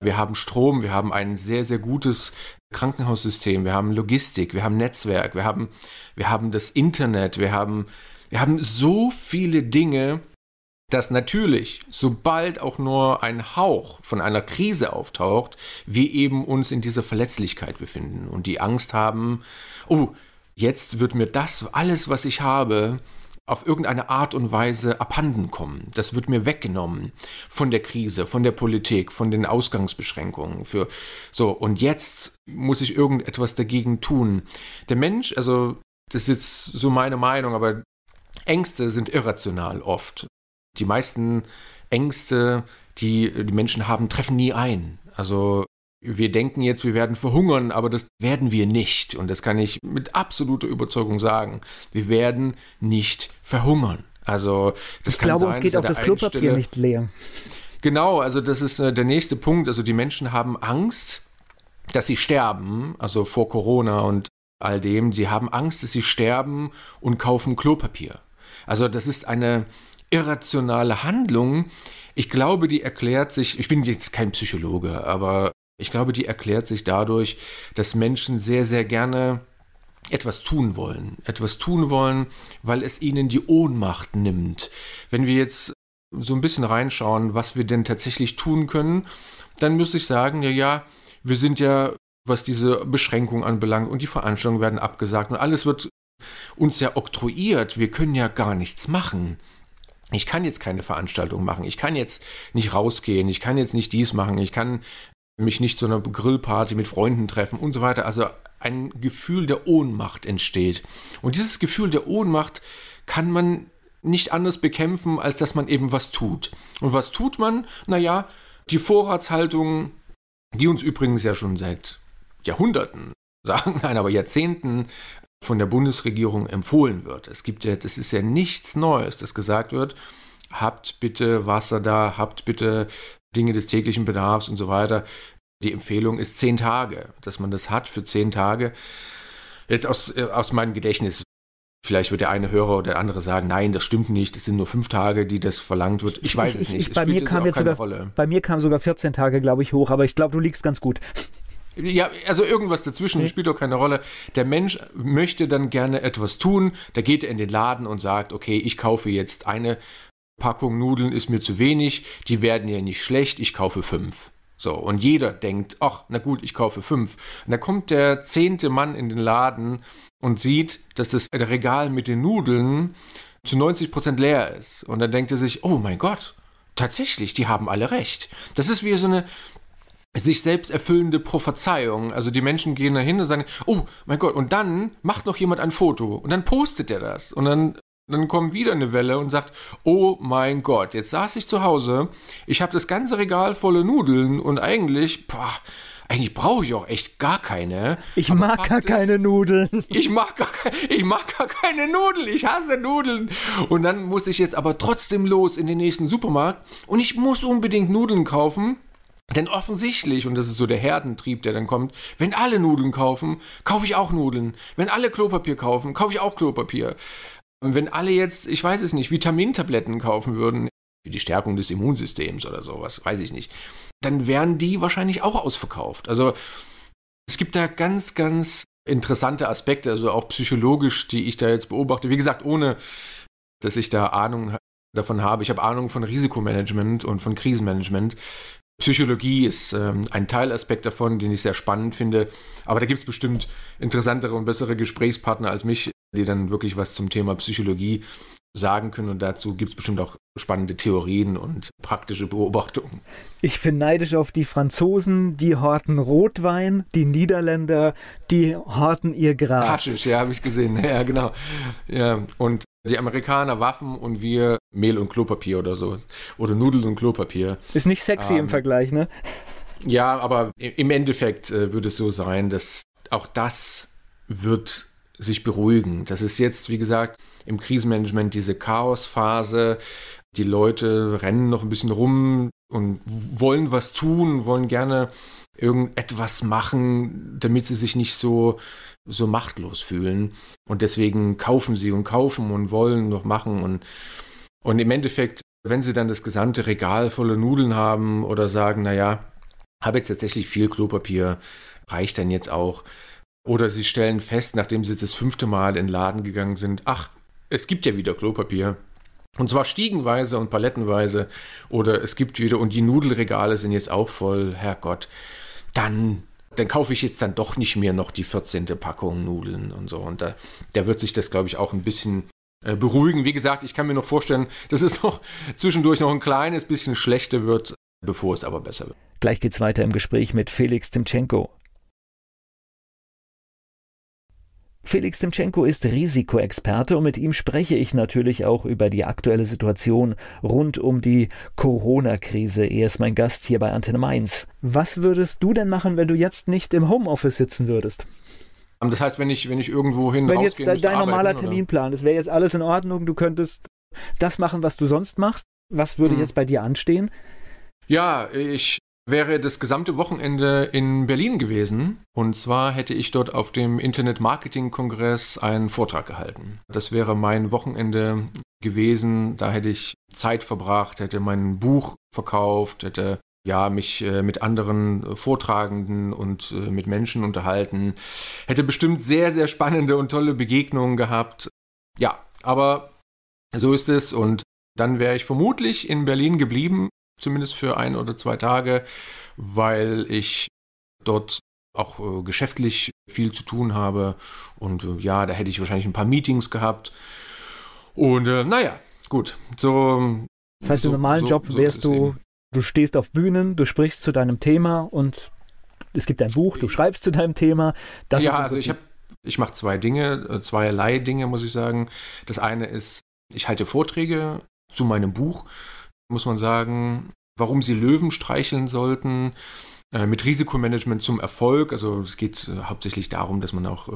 wir haben Strom, wir haben ein sehr, sehr gutes Krankenhaussystem, wir haben Logistik, wir haben Netzwerk, wir haben, wir haben das Internet, wir haben, wir haben so viele Dinge, dass natürlich, sobald auch nur ein Hauch von einer Krise auftaucht, wir eben uns in dieser Verletzlichkeit befinden und die Angst haben, oh, jetzt wird mir das, alles, was ich habe, auf irgendeine Art und Weise abhanden kommen. Das wird mir weggenommen von der Krise, von der Politik, von den Ausgangsbeschränkungen. Für so und jetzt muss ich irgendetwas dagegen tun. Der Mensch, also das ist jetzt so meine Meinung, aber Ängste sind irrational oft die meisten Ängste, die die Menschen haben, treffen nie ein. Also wir denken jetzt, wir werden verhungern, aber das werden wir nicht. Und das kann ich mit absoluter Überzeugung sagen. Wir werden nicht verhungern. Also das ich kann glaube, sein, uns geht auch das Klopapier Stelle, nicht leer. Genau, also das ist äh, der nächste Punkt. Also die Menschen haben Angst, dass sie sterben, also vor Corona und all dem. Sie haben Angst, dass sie sterben und kaufen Klopapier. Also das ist eine irrationale Handlung, ich glaube, die erklärt sich, ich bin jetzt kein Psychologe, aber ich glaube, die erklärt sich dadurch, dass Menschen sehr, sehr gerne etwas tun wollen. Etwas tun wollen, weil es ihnen die Ohnmacht nimmt. Wenn wir jetzt so ein bisschen reinschauen, was wir denn tatsächlich tun können, dann müsste ich sagen, ja, ja, wir sind ja, was diese Beschränkung anbelangt und die Veranstaltungen werden abgesagt und alles wird uns ja oktroyiert. Wir können ja gar nichts machen ich kann jetzt keine Veranstaltung machen, ich kann jetzt nicht rausgehen, ich kann jetzt nicht dies machen, ich kann mich nicht zu einer Grillparty mit Freunden treffen und so weiter. Also ein Gefühl der Ohnmacht entsteht. Und dieses Gefühl der Ohnmacht kann man nicht anders bekämpfen, als dass man eben was tut. Und was tut man? Naja, die Vorratshaltung, die uns übrigens ja schon seit Jahrhunderten, sagen nein, aber Jahrzehnten von der Bundesregierung empfohlen wird. Es gibt ja, das ist ja nichts Neues, dass gesagt wird, habt bitte Wasser da, habt bitte Dinge des täglichen Bedarfs und so weiter. Die Empfehlung ist zehn Tage, dass man das hat für zehn Tage. Jetzt aus, äh, aus meinem Gedächtnis, vielleicht wird der eine Hörer oder der andere sagen, nein, das stimmt nicht, es sind nur fünf Tage, die das verlangt wird. Ich weiß es nicht. Ich, bei, mir kam jetzt sogar, bei mir kam sogar 14 Tage, glaube ich, hoch, aber ich glaube, du liegst ganz gut. Ja, also irgendwas dazwischen okay. spielt doch keine Rolle. Der Mensch möchte dann gerne etwas tun. Da geht er in den Laden und sagt, okay, ich kaufe jetzt eine Packung Nudeln, ist mir zu wenig. Die werden ja nicht schlecht. Ich kaufe fünf. So, und jeder denkt, ach, na gut, ich kaufe fünf. Und da kommt der zehnte Mann in den Laden und sieht, dass das Regal mit den Nudeln zu 90 Prozent leer ist. Und dann denkt er sich, oh mein Gott, tatsächlich, die haben alle recht. Das ist wie so eine, sich selbst erfüllende Prophezeiung. Also die Menschen gehen dahin und sagen, oh mein Gott, und dann macht noch jemand ein Foto und dann postet er das und dann dann kommt wieder eine Welle und sagt, oh mein Gott, jetzt saß ich zu Hause, ich habe das ganze Regal voller Nudeln und eigentlich, boah, eigentlich brauche ich auch echt gar keine. Ich mag gar ist, keine Nudeln. Ich mag gar, ich mag gar keine Nudeln. Ich hasse Nudeln. Und dann muss ich jetzt aber trotzdem los in den nächsten Supermarkt und ich muss unbedingt Nudeln kaufen. Denn offensichtlich, und das ist so der Herdentrieb, der dann kommt, wenn alle Nudeln kaufen, kaufe ich auch Nudeln. Wenn alle Klopapier kaufen, kaufe ich auch Klopapier. Wenn alle jetzt, ich weiß es nicht, Vitamintabletten kaufen würden, für die Stärkung des Immunsystems oder sowas, weiß ich nicht, dann wären die wahrscheinlich auch ausverkauft. Also es gibt da ganz, ganz interessante Aspekte, also auch psychologisch, die ich da jetzt beobachte. Wie gesagt, ohne dass ich da Ahnung davon habe. Ich habe Ahnung von Risikomanagement und von Krisenmanagement. Psychologie ist ähm, ein Teilaspekt davon, den ich sehr spannend finde. Aber da gibt es bestimmt interessantere und bessere Gesprächspartner als mich, die dann wirklich was zum Thema Psychologie sagen können. Und dazu gibt es bestimmt auch spannende Theorien und praktische Beobachtungen. Ich bin neidisch auf die Franzosen, die horten Rotwein, die Niederländer, die horten ihr Gras. Haschisch, ja, habe ich gesehen. Ja, genau. Ja, und die Amerikaner Waffen und wir Mehl und Klopapier oder so. Oder Nudeln und Klopapier. Ist nicht sexy ähm, im Vergleich, ne? Ja, aber im Endeffekt äh, würde es so sein, dass auch das wird sich beruhigen. Das ist jetzt, wie gesagt, im Krisenmanagement diese Chaosphase. Die Leute rennen noch ein bisschen rum und wollen was tun, wollen gerne irgendetwas machen, damit sie sich nicht so, so machtlos fühlen. Und deswegen kaufen sie und kaufen und wollen noch machen. Und, und im Endeffekt, wenn sie dann das gesamte Regal voller Nudeln haben oder sagen, naja, habe jetzt tatsächlich viel Klopapier, reicht dann jetzt auch. Oder sie stellen fest, nachdem sie das fünfte Mal in den Laden gegangen sind, ach, es gibt ja wieder Klopapier. Und zwar stiegenweise und palettenweise. Oder es gibt wieder, und die Nudelregale sind jetzt auch voll, Herrgott. Dann, dann kaufe ich jetzt dann doch nicht mehr noch die 14. Packung Nudeln und so. Und da, da wird sich das, glaube ich, auch ein bisschen äh, beruhigen. Wie gesagt, ich kann mir noch vorstellen, dass es noch zwischendurch noch ein kleines bisschen schlechter wird, bevor es aber besser wird. Gleich geht's weiter im Gespräch mit Felix Timchenko. Felix Timchenko ist Risikoexperte und mit ihm spreche ich natürlich auch über die aktuelle Situation rund um die Corona-Krise. Er ist mein Gast hier bei Antenne Mainz. Was würdest du denn machen, wenn du jetzt nicht im Homeoffice sitzen würdest? Das heißt, wenn ich, wenn ich irgendwo hin Wenn jetzt dein, dein normaler arbeiten, Terminplan, es wäre jetzt alles in Ordnung, du könntest das machen, was du sonst machst. Was würde hm. jetzt bei dir anstehen? Ja, ich wäre das gesamte Wochenende in Berlin gewesen. Und zwar hätte ich dort auf dem Internet Marketing Kongress einen Vortrag gehalten. Das wäre mein Wochenende gewesen. Da hätte ich Zeit verbracht, hätte mein Buch verkauft, hätte ja, mich äh, mit anderen Vortragenden und äh, mit Menschen unterhalten. Hätte bestimmt sehr, sehr spannende und tolle Begegnungen gehabt. Ja, aber so ist es. Und dann wäre ich vermutlich in Berlin geblieben zumindest für ein oder zwei Tage, weil ich dort auch äh, geschäftlich viel zu tun habe. Und äh, ja, da hätte ich wahrscheinlich ein paar Meetings gehabt. Und äh, naja, gut. So. Das heißt, so, im normalen so, Job wärst so du, du stehst auf Bühnen, du sprichst zu deinem Thema und es gibt ein Buch, du schreibst zu deinem Thema. Das ja, also ich habe, ich mache zwei Dinge, äh, zweierlei Dinge, muss ich sagen. Das eine ist, ich halte Vorträge zu meinem Buch muss man sagen, warum sie Löwen streicheln sollten, äh, mit Risikomanagement zum Erfolg. Also es geht äh, hauptsächlich darum, dass man auch, äh,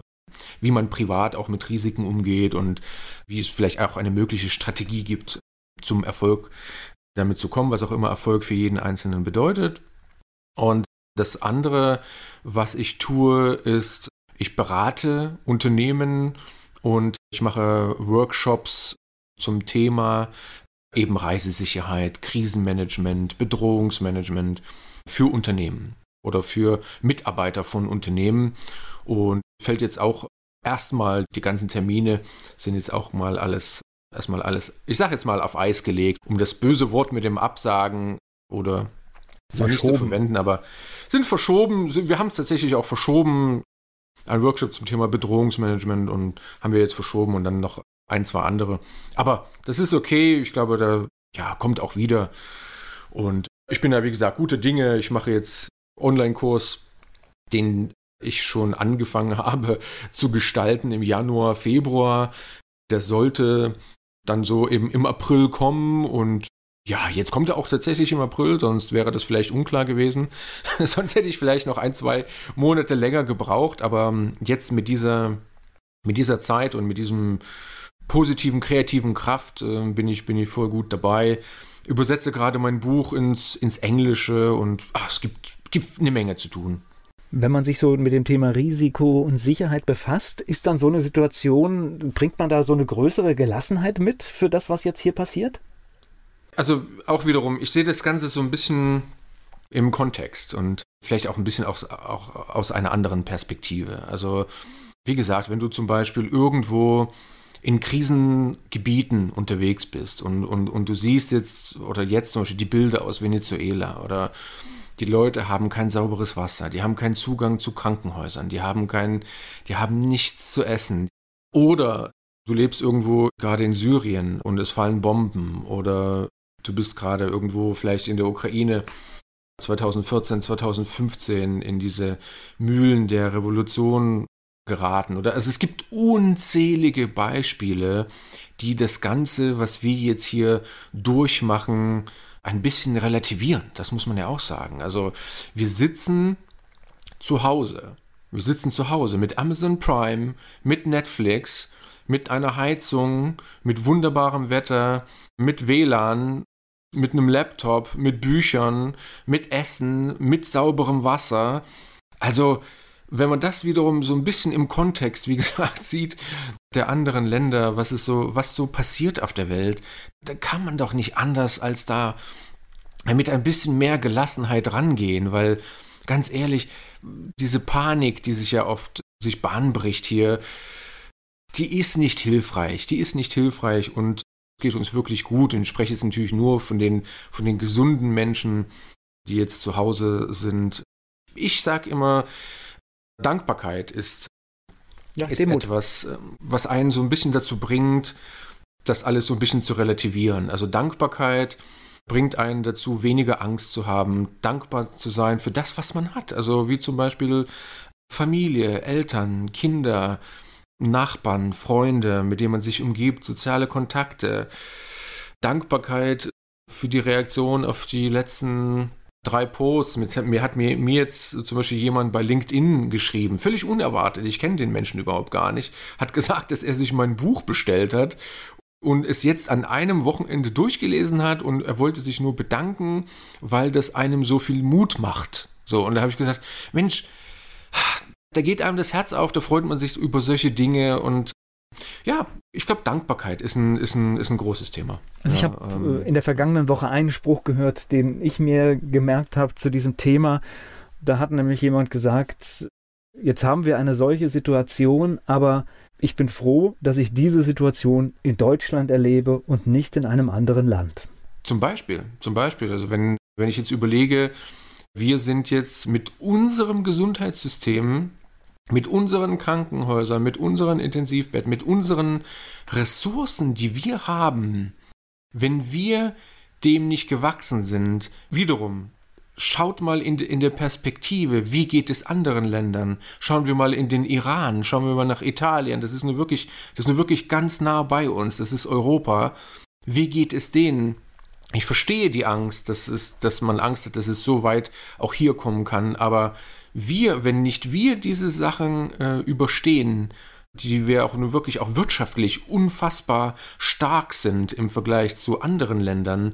wie man privat auch mit Risiken umgeht und wie es vielleicht auch eine mögliche Strategie gibt, zum Erfolg damit zu kommen, was auch immer Erfolg für jeden Einzelnen bedeutet. Und das andere, was ich tue, ist, ich berate Unternehmen und ich mache Workshops zum Thema eben Reisesicherheit, Krisenmanagement, Bedrohungsmanagement für Unternehmen oder für Mitarbeiter von Unternehmen und fällt jetzt auch erstmal die ganzen Termine sind jetzt auch mal alles erstmal alles, ich sage jetzt mal auf Eis gelegt, um das böse Wort mit dem Absagen oder nicht zu verwenden, aber sind verschoben. Wir haben es tatsächlich auch verschoben. Ein Workshop zum Thema Bedrohungsmanagement und haben wir jetzt verschoben und dann noch ein, zwei andere. Aber das ist okay. Ich glaube, da ja, kommt auch wieder. Und ich bin ja, wie gesagt, gute Dinge. Ich mache jetzt Online-Kurs, den ich schon angefangen habe zu gestalten im Januar, Februar. Der sollte dann so eben im April kommen und ja, jetzt kommt er auch tatsächlich im April, sonst wäre das vielleicht unklar gewesen. sonst hätte ich vielleicht noch ein, zwei Monate länger gebraucht, aber jetzt mit dieser, mit dieser Zeit und mit diesem positiven, kreativen Kraft äh, bin, ich, bin ich voll gut dabei. Übersetze gerade mein Buch ins, ins Englische und ach, es gibt, gibt eine Menge zu tun. Wenn man sich so mit dem Thema Risiko und Sicherheit befasst, ist dann so eine Situation, bringt man da so eine größere Gelassenheit mit für das, was jetzt hier passiert? Also auch wiederum, ich sehe das Ganze so ein bisschen im Kontext und vielleicht auch ein bisschen aus, auch aus einer anderen Perspektive. Also wie gesagt, wenn du zum Beispiel irgendwo in Krisengebieten unterwegs bist und, und, und du siehst jetzt oder jetzt zum Beispiel die Bilder aus Venezuela oder die Leute haben kein sauberes Wasser, die haben keinen Zugang zu Krankenhäusern, die haben kein, die haben nichts zu essen. Oder du lebst irgendwo gerade in Syrien und es fallen Bomben oder du bist gerade irgendwo vielleicht in der Ukraine 2014, 2015 in diese Mühlen der Revolution geraten. Oder also es gibt unzählige Beispiele, die das Ganze, was wir jetzt hier durchmachen, ein bisschen relativieren. Das muss man ja auch sagen. Also wir sitzen zu Hause Wir sitzen zu Hause mit Amazon Prime, mit Netflix, mit einer Heizung, mit wunderbarem Wetter, mit WLAN, mit einem Laptop, mit Büchern, mit Essen, mit sauberem Wasser. Also, wenn man das wiederum so ein bisschen im Kontext, wie gesagt, sieht, der anderen Länder, was ist so, was so passiert auf der Welt, da kann man doch nicht anders als da mit ein bisschen mehr Gelassenheit rangehen, weil ganz ehrlich, diese Panik, die sich ja oft sich Bahn bricht hier, die ist nicht hilfreich, die ist nicht hilfreich und geht uns wirklich gut. Und ich spreche jetzt natürlich nur von den, von den gesunden Menschen, die jetzt zu Hause sind. Ich sage immer, Dankbarkeit ist, ja, ist etwas, was einen so ein bisschen dazu bringt, das alles so ein bisschen zu relativieren. Also Dankbarkeit bringt einen dazu, weniger Angst zu haben, dankbar zu sein für das, was man hat. Also wie zum Beispiel Familie, Eltern, Kinder, Nachbarn, Freunde, mit denen man sich umgibt, soziale Kontakte, Dankbarkeit für die Reaktion auf die letzten drei Posts. Mir hat mir, mir jetzt zum Beispiel jemand bei LinkedIn geschrieben, völlig unerwartet, ich kenne den Menschen überhaupt gar nicht, hat gesagt, dass er sich mein Buch bestellt hat und es jetzt an einem Wochenende durchgelesen hat und er wollte sich nur bedanken, weil das einem so viel Mut macht. So, und da habe ich gesagt, Mensch, da geht einem das Herz auf, da freut man sich über solche Dinge und ja, ich glaube, Dankbarkeit ist ein, ist, ein, ist ein großes Thema. Also ich ja, habe ähm, in der vergangenen Woche einen Spruch gehört, den ich mir gemerkt habe zu diesem Thema. Da hat nämlich jemand gesagt, jetzt haben wir eine solche Situation, aber ich bin froh, dass ich diese Situation in Deutschland erlebe und nicht in einem anderen Land. Zum Beispiel, zum Beispiel, also wenn, wenn ich jetzt überlege, wir sind jetzt mit unserem Gesundheitssystem mit unseren Krankenhäusern, mit unseren Intensivbetten, mit unseren Ressourcen, die wir haben, wenn wir dem nicht gewachsen sind, wiederum, schaut mal in, in der Perspektive, wie geht es anderen Ländern? Schauen wir mal in den Iran, schauen wir mal nach Italien, das ist nur wirklich, das ist nur wirklich ganz nah bei uns, das ist Europa. Wie geht es denen? Ich verstehe die Angst, dass, es, dass man Angst hat, dass es so weit auch hier kommen kann, aber wir, wenn nicht wir diese Sachen äh, überstehen, die wir auch nur wirklich auch wirtschaftlich unfassbar stark sind im Vergleich zu anderen Ländern,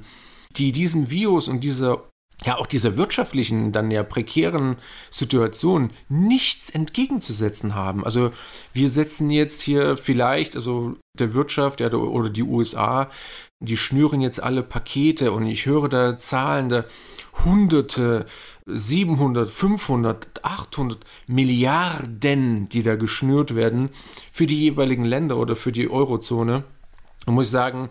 die diesem Virus und dieser ja auch dieser wirtschaftlichen, dann ja prekären Situation nichts entgegenzusetzen haben. Also wir setzen jetzt hier vielleicht, also der Wirtschaft ja, oder die USA, die schnüren jetzt alle Pakete und ich höre da Zahlen, da Hunderte, 700, 500, 800 Milliarden, die da geschnürt werden für die jeweiligen Länder oder für die Eurozone. Und muss ich sagen,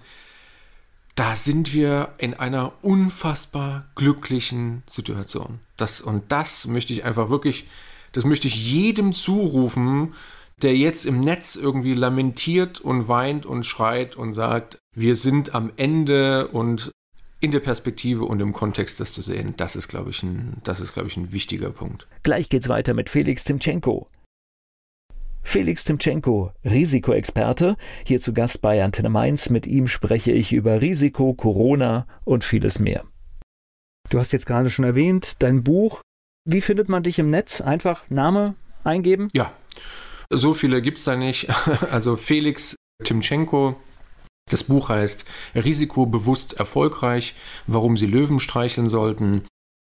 da sind wir in einer unfassbar glücklichen Situation. Das, und das möchte ich einfach wirklich, das möchte ich jedem zurufen, der jetzt im Netz irgendwie lamentiert und weint und schreit und sagt, wir sind am Ende und in der Perspektive und im Kontext das zu sehen, das ist, glaube ich, ein, das ist, glaube ich, ein wichtiger Punkt. Gleich geht's weiter mit Felix Timchenko. Felix Timchenko, Risikoexperte, hier zu Gast bei Antenne Mainz. Mit ihm spreche ich über Risiko, Corona und vieles mehr. Du hast jetzt gerade schon erwähnt, dein Buch. Wie findet man dich im Netz? Einfach Name eingeben? Ja, so viele gibt es da nicht. Also Felix Timchenko. Das Buch heißt Risikobewusst erfolgreich, warum Sie Löwen streicheln sollten.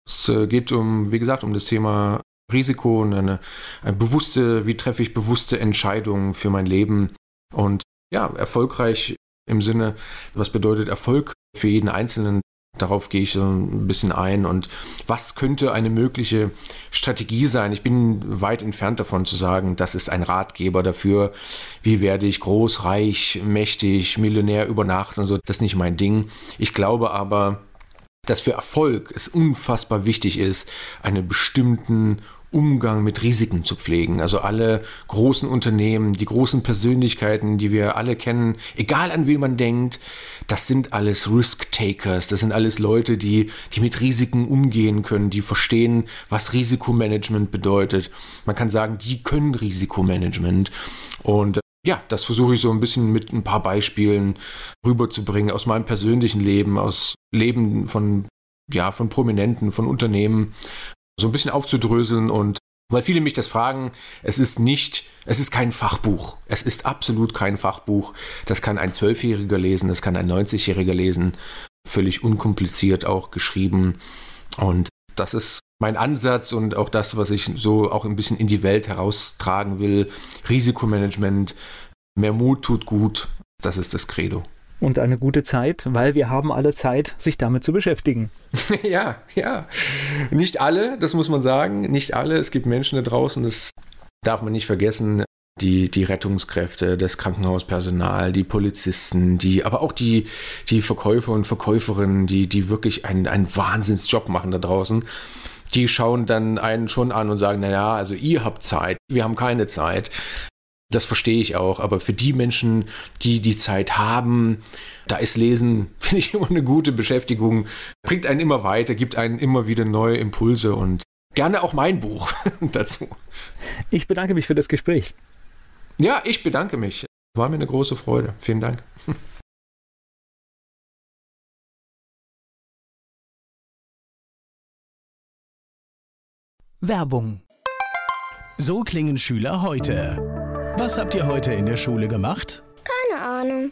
Es äh, geht um, wie gesagt, um das Thema Risiko und eine, eine bewusste, wie treffe ich bewusste Entscheidungen für mein Leben. Und ja, erfolgreich im Sinne, was bedeutet Erfolg für jeden Einzelnen, Darauf gehe ich so ein bisschen ein. Und was könnte eine mögliche Strategie sein? Ich bin weit entfernt davon zu sagen, das ist ein Ratgeber dafür, wie werde ich groß, reich, mächtig, Millionär über Nacht und so. Das ist nicht mein Ding. Ich glaube aber, dass für Erfolg es unfassbar wichtig ist, einen bestimmten Umgang mit Risiken zu pflegen. Also alle großen Unternehmen, die großen Persönlichkeiten, die wir alle kennen, egal an wen man denkt, das sind alles Risk-Takers, das sind alles Leute, die, die mit Risiken umgehen können, die verstehen, was Risikomanagement bedeutet. Man kann sagen, die können Risikomanagement. Und äh, ja, das versuche ich so ein bisschen mit ein paar Beispielen rüberzubringen aus meinem persönlichen Leben, aus Leben von ja, von Prominenten, von Unternehmen, so ein bisschen aufzudröseln und Weil viele mich das fragen, es ist nicht, es ist kein Fachbuch. Es ist absolut kein Fachbuch. Das kann ein Zwölfjähriger lesen, das kann ein 90-Jähriger lesen. Völlig unkompliziert auch geschrieben. Und das ist mein Ansatz und auch das, was ich so auch ein bisschen in die Welt heraustragen will. Risikomanagement, mehr Mut tut gut. Das ist das Credo und eine gute Zeit, weil wir haben alle Zeit, sich damit zu beschäftigen. ja, ja. Nicht alle, das muss man sagen, nicht alle. Es gibt Menschen da draußen, das darf man nicht vergessen. Die, die Rettungskräfte, das Krankenhauspersonal, die Polizisten, die, aber auch die, die Verkäufer und Verkäuferinnen, die, die wirklich einen, einen Wahnsinnsjob machen da draußen die schauen dann einen schon an und sagen, naja, also ihr habt Zeit, wir haben keine Zeit. Das verstehe ich auch, aber für die Menschen, die die Zeit haben, da ist Lesen, finde ich, immer eine gute Beschäftigung, bringt einen immer weiter, gibt einen immer wieder neue Impulse und gerne auch mein Buch dazu. Ich bedanke mich für das Gespräch. Ja, ich bedanke mich. War mir eine große Freude. Vielen Dank. Werbung. So klingen Schüler heute. Was habt ihr heute in der Schule gemacht? Keine Ahnung.